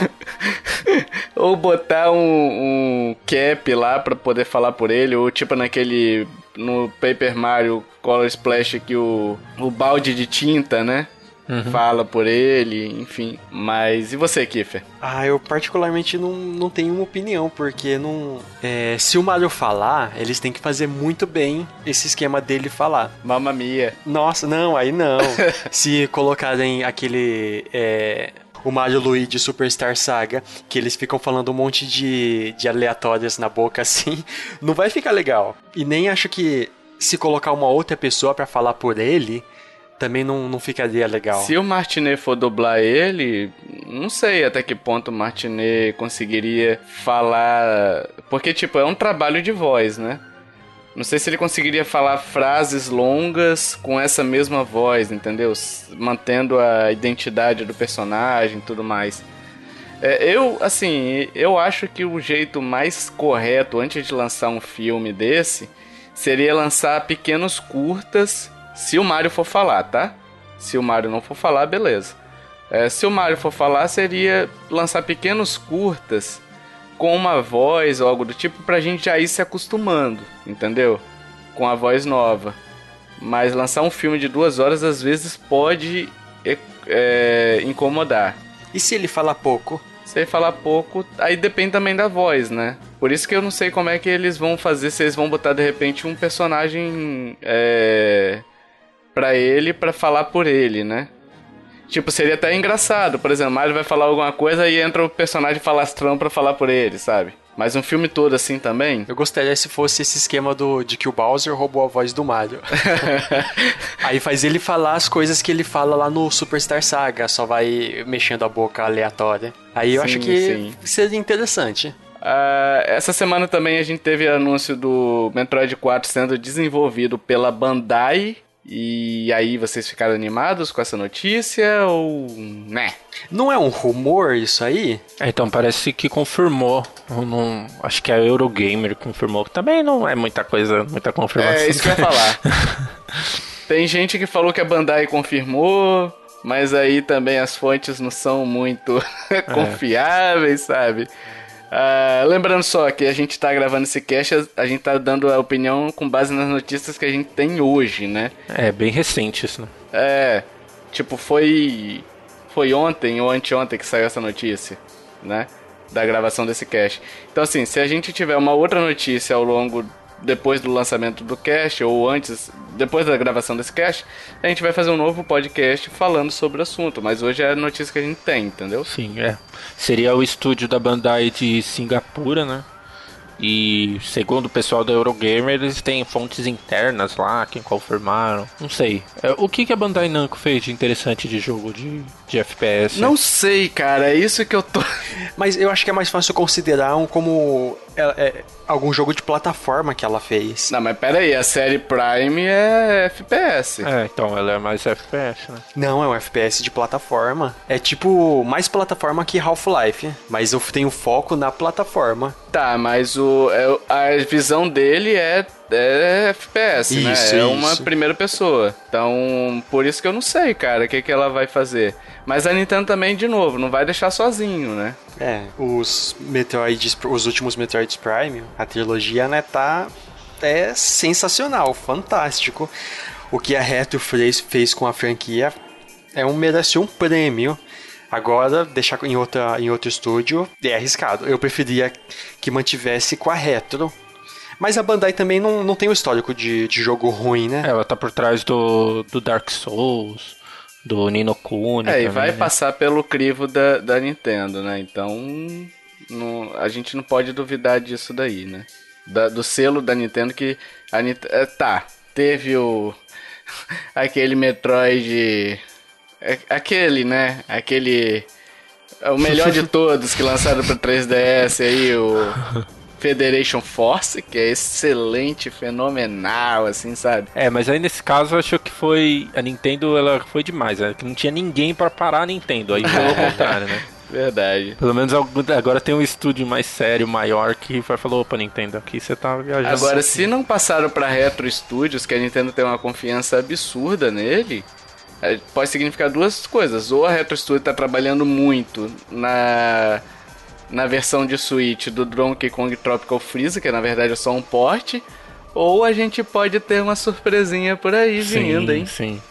ou botar um, um cap lá para poder falar por ele, ou tipo naquele. No Paper Mario Color Splash que o, o balde de tinta, né? Uhum. Fala por ele, enfim. Mas e você, Kiffer? Ah, eu particularmente não, não tenho uma opinião, porque não. É, se o Mario falar, eles têm que fazer muito bem esse esquema dele falar. Mamma mia. Nossa, não, aí não. se colocarem aquele. É, o Mario Luigi Superstar Saga, que eles ficam falando um monte de, de aleatórias na boca assim, não vai ficar legal. E nem acho que se colocar uma outra pessoa para falar por ele, também não, não ficaria legal. Se o Martinet for dublar ele, não sei até que ponto o Martinet conseguiria falar. Porque, tipo, é um trabalho de voz, né? Não sei se ele conseguiria falar frases longas com essa mesma voz, entendeu? Mantendo a identidade do personagem e tudo mais. É, eu, assim, eu acho que o jeito mais correto antes de lançar um filme desse seria lançar pequenos curtas se o Mario for falar, tá? Se o Mario não for falar, beleza. É, se o Mario for falar, seria lançar pequenos curtas com uma voz ou algo do tipo pra gente já ir se acostumando, entendeu? Com a voz nova. Mas lançar um filme de duas horas às vezes pode é, é, incomodar. E se ele falar pouco? Se ele falar pouco, aí depende também da voz, né? Por isso que eu não sei como é que eles vão fazer, se eles vão botar de repente um personagem é, para ele para falar por ele, né? Tipo, seria até engraçado, por exemplo, Mario vai falar alguma coisa e entra o personagem falastrão para falar por ele, sabe? Mas um filme todo assim também? Eu gostaria se fosse esse esquema do, de que o Bowser roubou a voz do Mario. Aí faz ele falar as coisas que ele fala lá no Superstar Saga, só vai mexendo a boca aleatória. Aí eu Sim, acho que sim. seria interessante. Ah, essa semana também a gente teve anúncio do Metroid 4 sendo desenvolvido pela Bandai. E aí, vocês ficaram animados com essa notícia ou. né? Não é um rumor isso aí? É, então parece que confirmou. Eu não- acho que a Eurogamer confirmou. que Também não é muita coisa, muita confirmação. É isso que eu ia falar. Tem gente que falou que a Bandai confirmou, mas aí também as fontes não são muito confiáveis, sabe? Ah, lembrando só que a gente tá gravando esse cast, a- gente tá dando a opinião com base nas notícias que a gente tem hoje, né? É bem recente isso, né? É, tipo, foi. Foi ontem ou anteontem que saiu essa notícia, né? Da gravação desse cast. Então, assim, se a gente tiver uma outra notícia ao longo. Depois do lançamento do cast, ou antes, depois da gravação desse cast, a gente vai fazer um novo podcast falando sobre o assunto. Mas hoje é a notícia que a gente tem, entendeu? Sim, é. Seria o estúdio da Bandai de Singapura, né? E segundo o pessoal da Eurogamer, eles têm fontes internas lá que confirmaram. Não sei. É, o que, que a Bandai Namco fez de interessante de jogo de, de FPS? Não sei, cara, é isso que eu tô. Mas eu acho que é mais fácil considerar um como é, é, algum jogo de plataforma que ela fez. Não, mas pera aí, a série Prime é FPS. É, então ela é mais FPS, né? Não, é um FPS de plataforma. É tipo mais plataforma que Half-Life, mas eu tenho foco na plataforma. Tá, mas o, é- a visão dele é, é FPS, né? Isso, É uma isso. primeira pessoa. Então, por isso que eu não sei, cara, o que, que ela vai fazer. Mas a Nintendo também, de novo, não vai deixar sozinho, né? É, os Metroids, os últimos Metroids Prime, a trilogia, né, tá é sensacional, fantástico. O que a Retro fez, fez com a franquia é um merece um prêmio. Agora, deixar em, outra, em outro estúdio é arriscado. Eu preferia que mantivesse com a Retro. Mas a Bandai também não, não tem o histórico de, de jogo ruim, né? Ela tá por trás do, do Dark Souls, do Nino Kuni. É, e vai né? passar pelo crivo da, da Nintendo, né? Então, não- a gente não pode duvidar disso daí, né? Da- do selo da Nintendo que a Nintendo... tá, teve o... aquele Metroid... é- Aquele, né? Aquele... é O melhor de todos que lançaram pro 3DS aí, o... Federation Force, que é excelente, fenomenal, assim, sabe? É, mas aí nesse caso eu acho que foi. A Nintendo ela foi demais, né? Que não tinha ninguém pra parar a Nintendo. Aí foi o contrário, né? Verdade. Pelo menos agora tem um estúdio mais sério, maior, que vai falou, opa, Nintendo, aqui você tá viajando. Agora, se não passaram pra Retro Studios, que a Nintendo tem uma confiança absurda nele, é, pode significar duas coisas. Ou a Retro Studios tá trabalhando muito na, na versão de Switch do Donkey Kong Tropical Freeze, que na verdade é só um porte, ou a gente pode ter uma surpresinha por aí vindo, hein? Sim.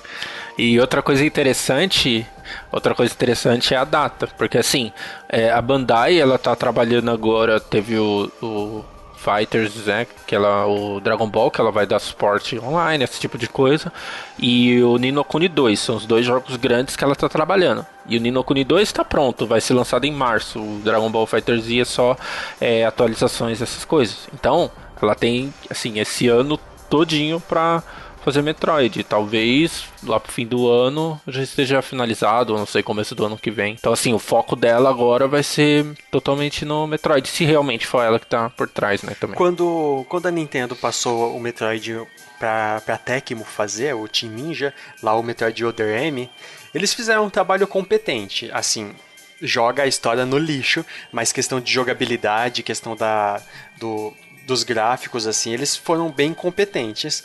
E outra coisa interessante, outra coisa interessante é a data, porque assim, é, a Bandai ela tá trabalhando agora, teve o, o Fighters, né, que ela, o Dragon Ball, que ela vai dar suporte online, esse tipo de coisa, e o Nino Kuni 2, são os dois jogos grandes que ela tá trabalhando. E o Nino Kuni 2 está pronto, vai ser lançado em março. O Dragon Ball Fighter Z é só é, atualizações dessas coisas. Então, ela tem assim esse ano todinho pra fazer Metroid. Talvez lá pro fim do ano já esteja finalizado, não sei, começo do ano que vem. Então, assim, o foco dela agora vai ser totalmente no Metroid, se realmente for ela que tá por trás, né, também. Quando, quando a Nintendo passou o Metroid pra, pra Tecmo fazer, o Team Ninja, lá o Metroid Other M, eles fizeram um trabalho competente. Assim, joga a história no lixo, mas questão de jogabilidade, questão da, do, dos gráficos, assim, eles foram bem competentes.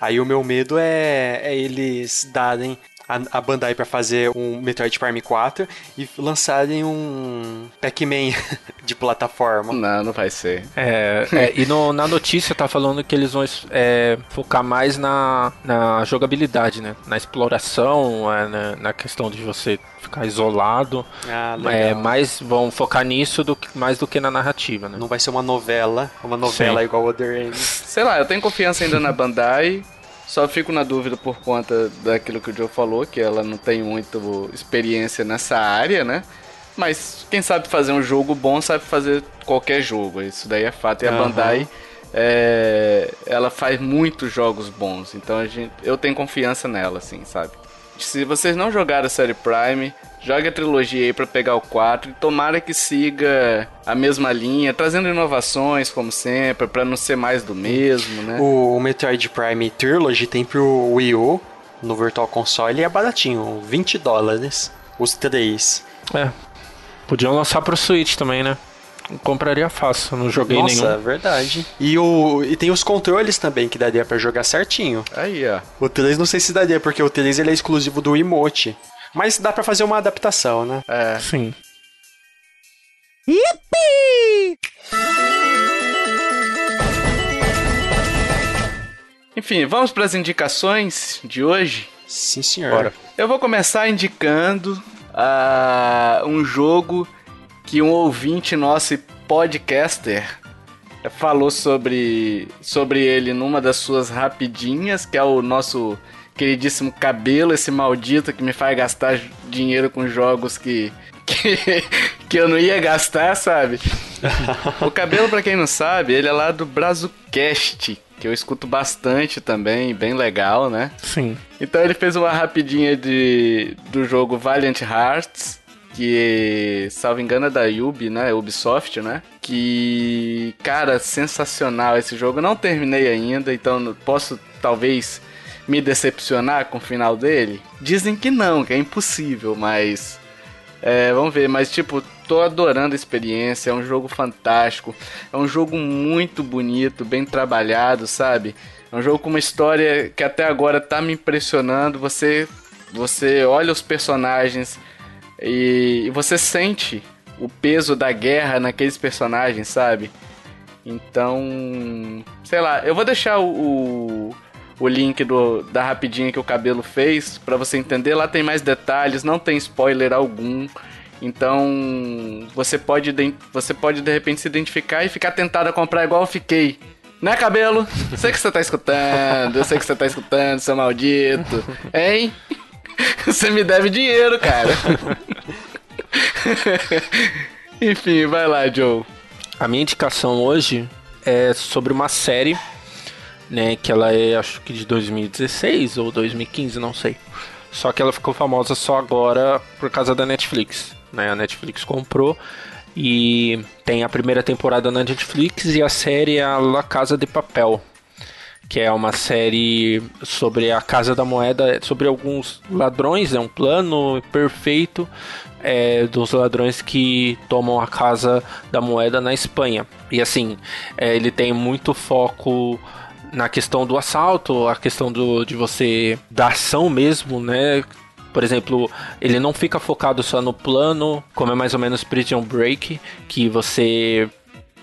Aí o meu medo é, é eles darem a, a Bandai para fazer um Metroid Prime 4 e lançarem um Pac-Man de plataforma. Não, não vai ser. É, é, e no- na notícia tá falando que eles vão é, focar mais na, na jogabilidade, né? Na exploração, é, na, na questão de você ficar isolado. Ah, legal. É, mais vão focar nisso do que, mais do que na narrativa, né? Não vai ser uma novela, uma novela Sim. igual Other M. Sei lá, eu tenho confiança ainda na Bandai. Só fico na dúvida por conta daquilo que o Joe falou, que ela não tem muito experiência nessa área, né? Mas quem sabe fazer um jogo bom sabe fazer qualquer jogo. Isso daí é fato. E a. Bandai, é, ela faz muitos jogos bons. Então a gente, eu tenho confiança nela, assim, sabe? Se vocês não jogaram a série Prime, jogue a trilogia aí pra pegar o 4 e tomara que siga a mesma linha, trazendo inovações, como sempre, pra não ser mais do mesmo, né? O Metroid Prime Trilogy tem pro Wii U no Virtual Console e é baratinho, 20 dólares. Os três. É. Podiam lançar pro Switch também, né? Eu compraria fácil, não joguei Nossa, nenhum. verdade. E, o, e tem os controles também que daria pra jogar certinho. Aí, ó. O 3 não sei se daria, porque o 3 ele é exclusivo do emote. Mas dá pra fazer uma adaptação, né? É. Sim. Enfim, vamos pras indicações de hoje. Sim, senhor. Bora. Eu vou começar indicando ah, um jogo que um ouvinte nosso e podcaster falou sobre, sobre ele numa das suas rapidinhas, que é o nosso queridíssimo cabelo, esse maldito que me faz gastar dinheiro com jogos que, que, que eu não ia gastar, sabe? o cabelo, pra quem não sabe, ele é lá do Brazucast, que eu escuto bastante também, bem legal, né? Sim. Então ele fez uma rapidinha de, do jogo Valiant Hearts, que, salvo engano, é da Ubi, né? Ubisoft, né? Que, cara, sensacional esse jogo. Eu não terminei ainda, então não- posso talvez me decepcionar com o final dele. Dizem que não, que é impossível, mas é, vamos ver, mas tipo, tô adorando a experiência, é um jogo fantástico, é um jogo muito bonito, bem trabalhado, sabe? É um jogo com uma história que até agora tá me impressionando. Você, você olha os personagens e, e você sente o peso da guerra naqueles personagens, sabe? Então, sei lá, eu vou deixar o, o, o link do, da rapidinha que o cabelo fez pra você entender. Lá tem mais detalhes, não tem spoiler algum. Então, você pode, você pode de repente se identificar e ficar tentado a comprar igual eu fiquei. Né, cabelo? Sei que você tá escutando, eu sei que você tá escutando, seu maldito. Hein? Você me deve dinheiro, cara. Enfim, vai lá, Joe. A minha indicação hoje é sobre uma série, né, que ela é acho que de 2016 ou 2015, não sei. Só que ela ficou famosa só agora por causa da Netflix, né? A Netflix comprou e tem a primeira temporada na Netflix e a série é La Casa de Papel, que é uma série sobre a Casa da Moeda, sobre alguns ladrões, é um plano perfeito é, dos ladrões que tomam a Casa da Moeda na Espanha. E assim, é, ele tem muito foco na questão do assalto, a questão do, de você da ação mesmo, né? Por exemplo, ele não fica focado só no plano, como é mais ou menos Prison Break, que você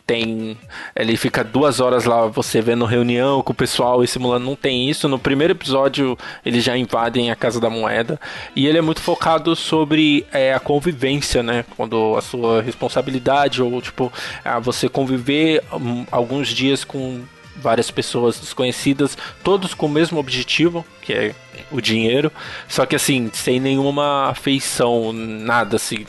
tem. Ele fica duas horas lá, você vendo reunião com o pessoal e simulando. Não tem isso. No primeiro episódio, eles já invadem a Casa da Moeda. E ele é muito focado sobre é, a convivência, né? Quando a sua responsabilidade, ou tipo, você conviver hum, alguns dias com várias pessoas desconhecidas, todos com o mesmo objetivo, que é o dinheiro, só que assim, sem nenhuma afeição, nada assim,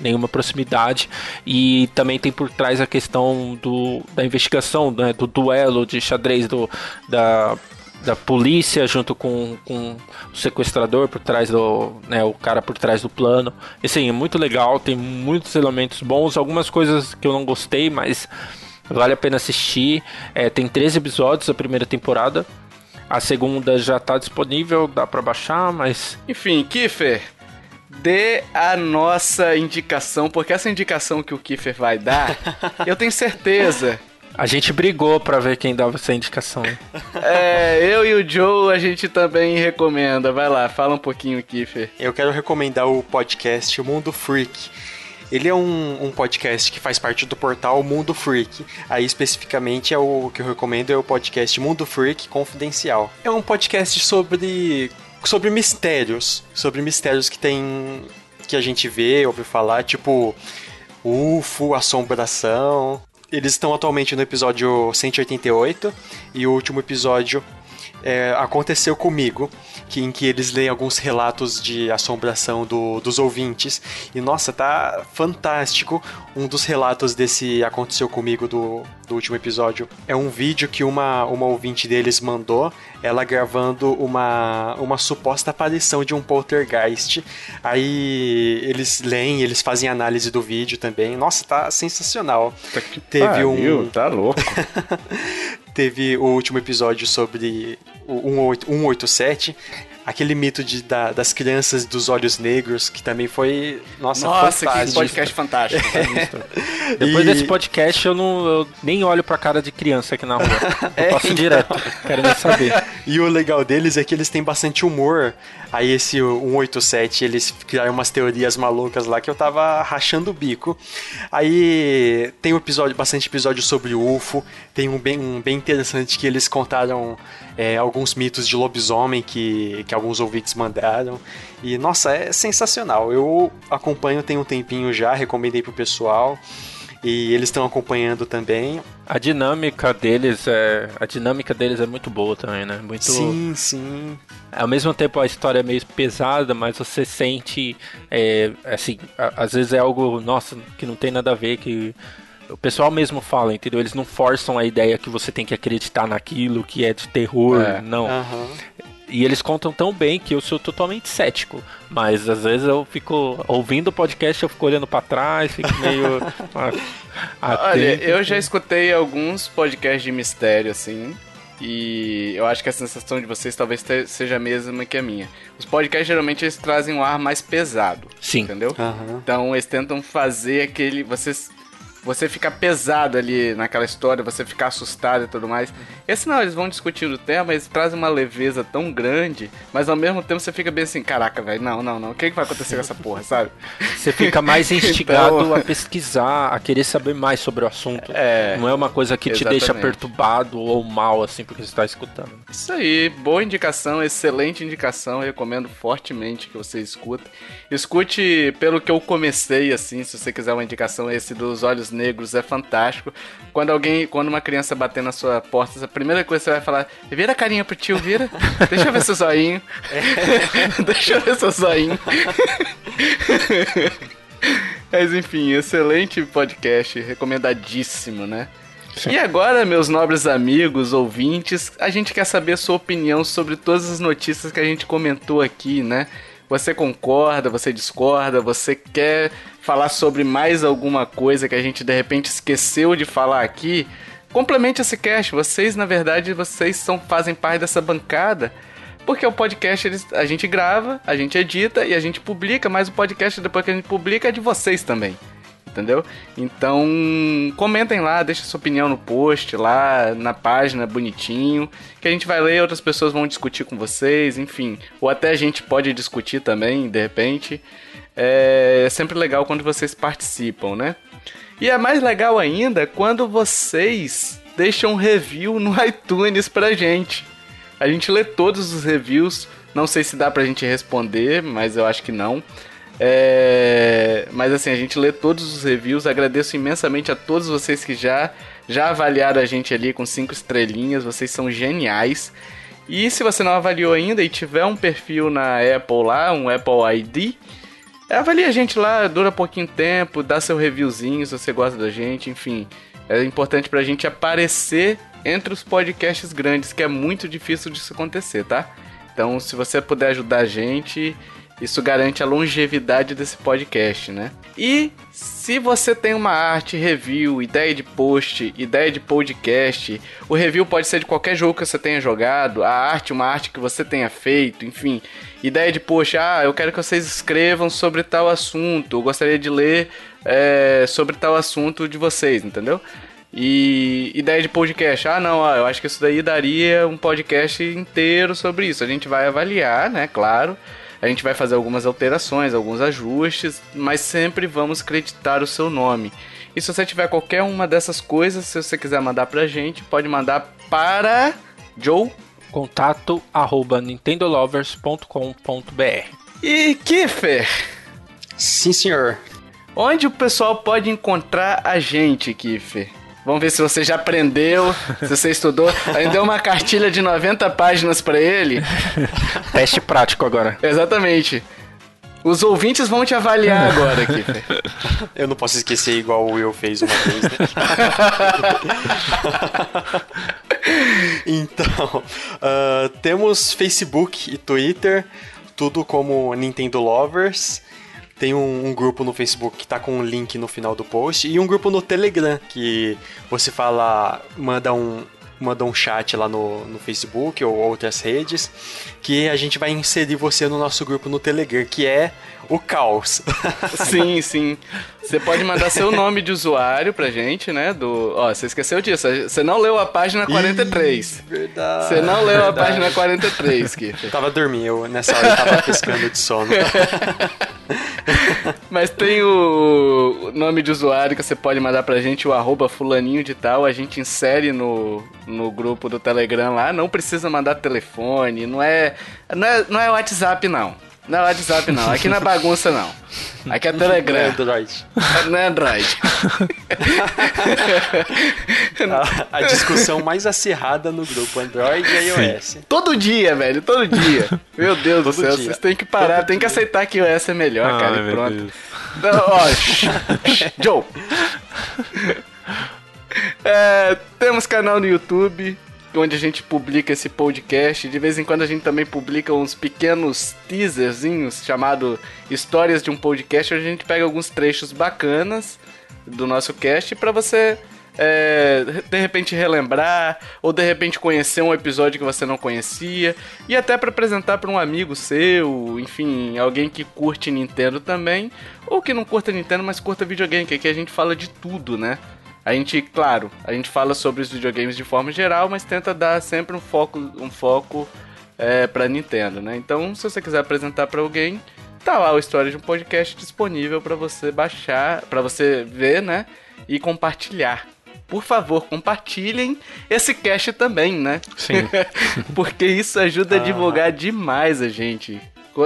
nenhuma proximidade. E também tem por trás a questão do, da investigação, né, do duelo de xadrez do, da, da polícia junto com, com o sequestrador por trás do, né, o cara por trás do plano. E assim, é muito legal, tem muitos elementos bons, algumas coisas que eu não gostei, mas Vale a pena assistir. É, tem 13 episódios a primeira temporada. A segunda já tá disponível, dá pra baixar, mas. Enfim, Kiffer, dê a nossa indicação, porque essa indicação que o Kiffer vai dar, eu tenho certeza. A gente brigou pra ver quem dava essa indicação. É, eu e o Joe a gente também recomenda. Vai lá, fala um pouquinho, Kiffer. Eu quero recomendar o podcast Mundo Freak. Ele é um, um podcast que faz parte do portal Mundo Freak. Aí, especificamente, é o que eu recomendo é o podcast Mundo Freak Confidencial. É um podcast sobre, sobre mistérios. Sobre mistérios que tem. que a gente vê, ouve falar, tipo. UFO, assombração. Eles estão atualmente no episódio 188 e o último episódio é, aconteceu comigo, que, em que eles leem alguns relatos de assombração do, dos ouvintes. E nossa, tá fantástico. Um dos relatos desse aconteceu comigo do, do último episódio é um vídeo que uma, uma ouvinte deles mandou, ela gravando uma, uma suposta aparição de um poltergeist. Aí eles leem, eles fazem análise do vídeo também. Nossa, tá sensacional. Tá que Teve pariu, um. Tá louco. Teve o último episódio sobre o 187, aquele mito de, da, das crianças dos olhos negros, que também foi, nossa, nossa fantástico. que podcast fantástico. Depois e... desse podcast, eu, não, eu nem olho pra cara de criança aqui na rua. Eu é, passo então... direto, quero nem saber. E o legal deles é que eles têm bastante humor. Aí esse 187, eles criaram umas teorias malucas lá que eu tava rachando o bico. Aí tem um episódio, bastante episódio sobre o UFO, tem um bem, um bem interessante que eles contaram é, alguns mitos de lobisomem que, que alguns ouvintes mandaram. E nossa, é sensacional. Eu acompanho tem um tempinho já, recomendei pro pessoal. E eles estão acompanhando também. A dinâmica deles é. A dinâmica deles é muito boa também, né? Muito. Sim, sim. Ao mesmo tempo a história é meio pesada, mas você sente. É, assim, às vezes é algo, nossa, que não tem nada a ver, que o pessoal mesmo fala, entendeu? Eles não forçam a ideia que você tem que acreditar naquilo, que é de terror, é. não. Uhum. E eles contam tão bem que eu sou totalmente cético. Mas às vezes eu fico ouvindo o podcast, eu fico olhando para trás, fico meio. Olha, eu já escutei alguns podcasts de mistério, assim. E eu acho que a sensação de vocês talvez seja a mesma que a minha. Os podcasts geralmente eles trazem um ar mais pesado. Sim. Entendeu? Uhum. Então eles tentam fazer aquele. Vocês você ficar pesado ali naquela história, você ficar assustado e tudo mais. Esse não, eles vão discutindo o tema, eles trazem uma leveza tão grande, mas ao mesmo tempo você fica bem assim, caraca, velho, não, não, não, o que, que vai acontecer com essa porra, sabe? Você fica mais instigado então... a pesquisar, a querer saber mais sobre o assunto. É, não é uma coisa que exatamente. te deixa perturbado ou mal, assim, porque você está escutando. Isso aí, boa indicação, excelente indicação, recomendo fortemente que você escute. Escute pelo que eu comecei, assim, se você quiser uma indicação, esse dos Olhos Negros é fantástico. Quando alguém, quando uma criança bater na sua porta, a primeira coisa que você vai falar, vira a carinha pro tio, vira. Deixa eu ver seu zoinho. Deixa eu ver seu zoinho. Mas enfim, excelente podcast, recomendadíssimo, né? Sim. E agora, meus nobres amigos, ouvintes, a gente quer saber a sua opinião sobre todas as notícias que a gente comentou aqui, né? Você concorda, você discorda, você quer falar sobre mais alguma coisa que a gente de repente esqueceu de falar aqui? Complemente esse cast. Vocês, na verdade, vocês são, fazem parte dessa bancada. Porque o podcast eles, a gente grava, a gente edita e a gente publica, mas o podcast depois que a gente publica é de vocês também entendeu? Então, comentem lá, deixem sua opinião no post, lá na página, bonitinho, que a gente vai ler, outras pessoas vão discutir com vocês, enfim. Ou até a gente pode discutir também, de repente. É sempre legal quando vocês participam, né? E é mais legal ainda quando vocês deixam um review no iTunes pra gente. A gente lê todos os reviews, não sei se dá pra gente responder, mas eu acho que não. É... Mas assim, a gente lê todos os reviews. Agradeço imensamente a todos vocês que já, já avaliaram a gente ali com cinco estrelinhas. Vocês são geniais. E se você não avaliou ainda e tiver um perfil na Apple lá, um Apple ID, avalie a gente lá, dura pouquinho tempo, dá seu reviewzinho se você gosta da gente, enfim. É importante pra gente aparecer entre os podcasts grandes, que é muito difícil disso acontecer, tá? Então, se você puder ajudar a gente, isso garante a longevidade desse podcast, né? E se você tem uma arte, review, ideia de post, ideia de podcast, o review pode ser de qualquer jogo que você tenha jogado, a arte, uma arte que você tenha feito, enfim. Ideia de post, ah, eu quero que vocês escrevam sobre tal assunto, eu gostaria de ler é, sobre tal assunto de vocês, entendeu? E ideia de podcast, ah não, eu acho que isso daí daria um podcast inteiro sobre isso. A gente vai avaliar, né, claro a gente vai fazer algumas alterações, alguns ajustes, mas sempre vamos acreditar o seu nome. E se você tiver qualquer uma dessas coisas, se você quiser mandar pra gente, pode mandar para Joe contato arroba nintendolovers.com.br E Kiffer? Sim, senhor. Onde o pessoal pode encontrar a gente, Kiffer? Vamos ver se você já aprendeu, se você estudou. Aí deu uma cartilha de 90 páginas para ele. Teste prático agora. Exatamente. Os ouvintes vão te avaliar agora aqui. Eu não posso esquecer igual o Will fez uma vez, né? então, uh, temos Facebook e Twitter, tudo como Nintendo Lovers. Tem um, um, grupo no Facebook que tá com um link no final do post e um grupo no Telegram que você fala, manda um, manda um chat lá no, no Facebook ou outras redes que a gente vai inserir você no nosso grupo no Telegram, que é o caos. sim, sim. Você pode mandar seu nome de usuário pra gente, né? Do, ó, você esqueceu disso. Você não leu a página 43. Ih, verdade. Você não leu verdade. a página 43, Kiffer. Eu tava dormindo, eu, nessa hora eu tava pescando de sono. Mas tem o nome de usuário que você pode mandar pra gente, o arroba fulaninho de tal. A gente insere no, no grupo do Telegram lá. Não precisa mandar telefone, não é, não é, não é WhatsApp, não. Não é WhatsApp, não. Aqui não é bagunça, não. Aqui é Telegram. Não é Android. Não é Android. a, a, discussão mais acirrada no grupo Android e iOS. Sim. Todo dia, velho. Todo dia. Meu Deus todo do céu. Dia. Vocês têm que parar. Todo tem dia. que aceitar que iOS é melhor, ah, cara. E pronto. Então, ó, Joe. É, temos canal no YouTube onde a gente publica esse podcast. De vez em quando a gente também publica uns pequenos teaserzinhos chamado Histórias de um Podcast, onde a gente pega alguns trechos bacanas do nosso cast para você é, de repente relembrar ou de repente conhecer um episódio que você não conhecia e até para apresentar para um amigo seu, enfim, alguém que curte Nintendo também ou que não curta Nintendo, mas curta videogame, que aqui a gente fala de tudo, né? A gente, claro, a gente fala sobre os videogames de forma geral, mas tenta dar sempre um foco, um foco é, para Nintendo, né? Então, se você quiser apresentar para alguém, tá lá o História de um Podcast disponível para você baixar, para você ver, né? E compartilhar. Por favor, compartilhem esse cast também, né? Sim. Porque isso ajuda a divulgar demais a gente.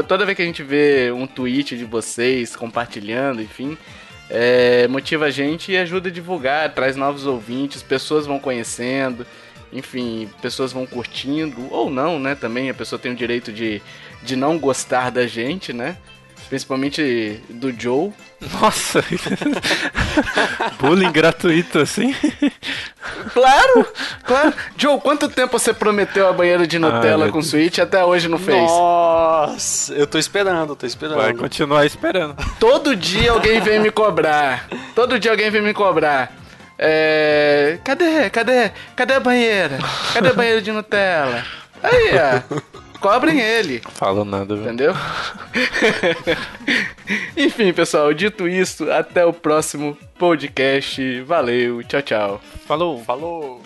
Toda vez que a gente vê um tweet de vocês compartilhando, enfim, é, motiva a gente e ajuda a divulgar, traz novos ouvintes, pessoas vão conhecendo, enfim, pessoas vão curtindo, ou não, né? Também a pessoa tem o direito de, de não gostar da gente, né? Principalmente do Joe. Nossa! Bullying gratuito assim? Claro! Claro! Joe, quanto tempo você prometeu a banheira de Nutella ah, com Switch e até hoje não fez? Nossa! Eu tô esperando, tô esperando. Vai continuar esperando. Todo dia alguém vem me cobrar. Todo dia alguém vem me cobrar. É... Cadê? Cadê? Cadê a banheira? Cadê a banheira de Nutella? Aí, ó cobrem ele. Não falo nada, viu? Entendeu? Enfim, pessoal, dito isso, até o próximo podcast. Valeu, tchau, tchau. Falou. Falou.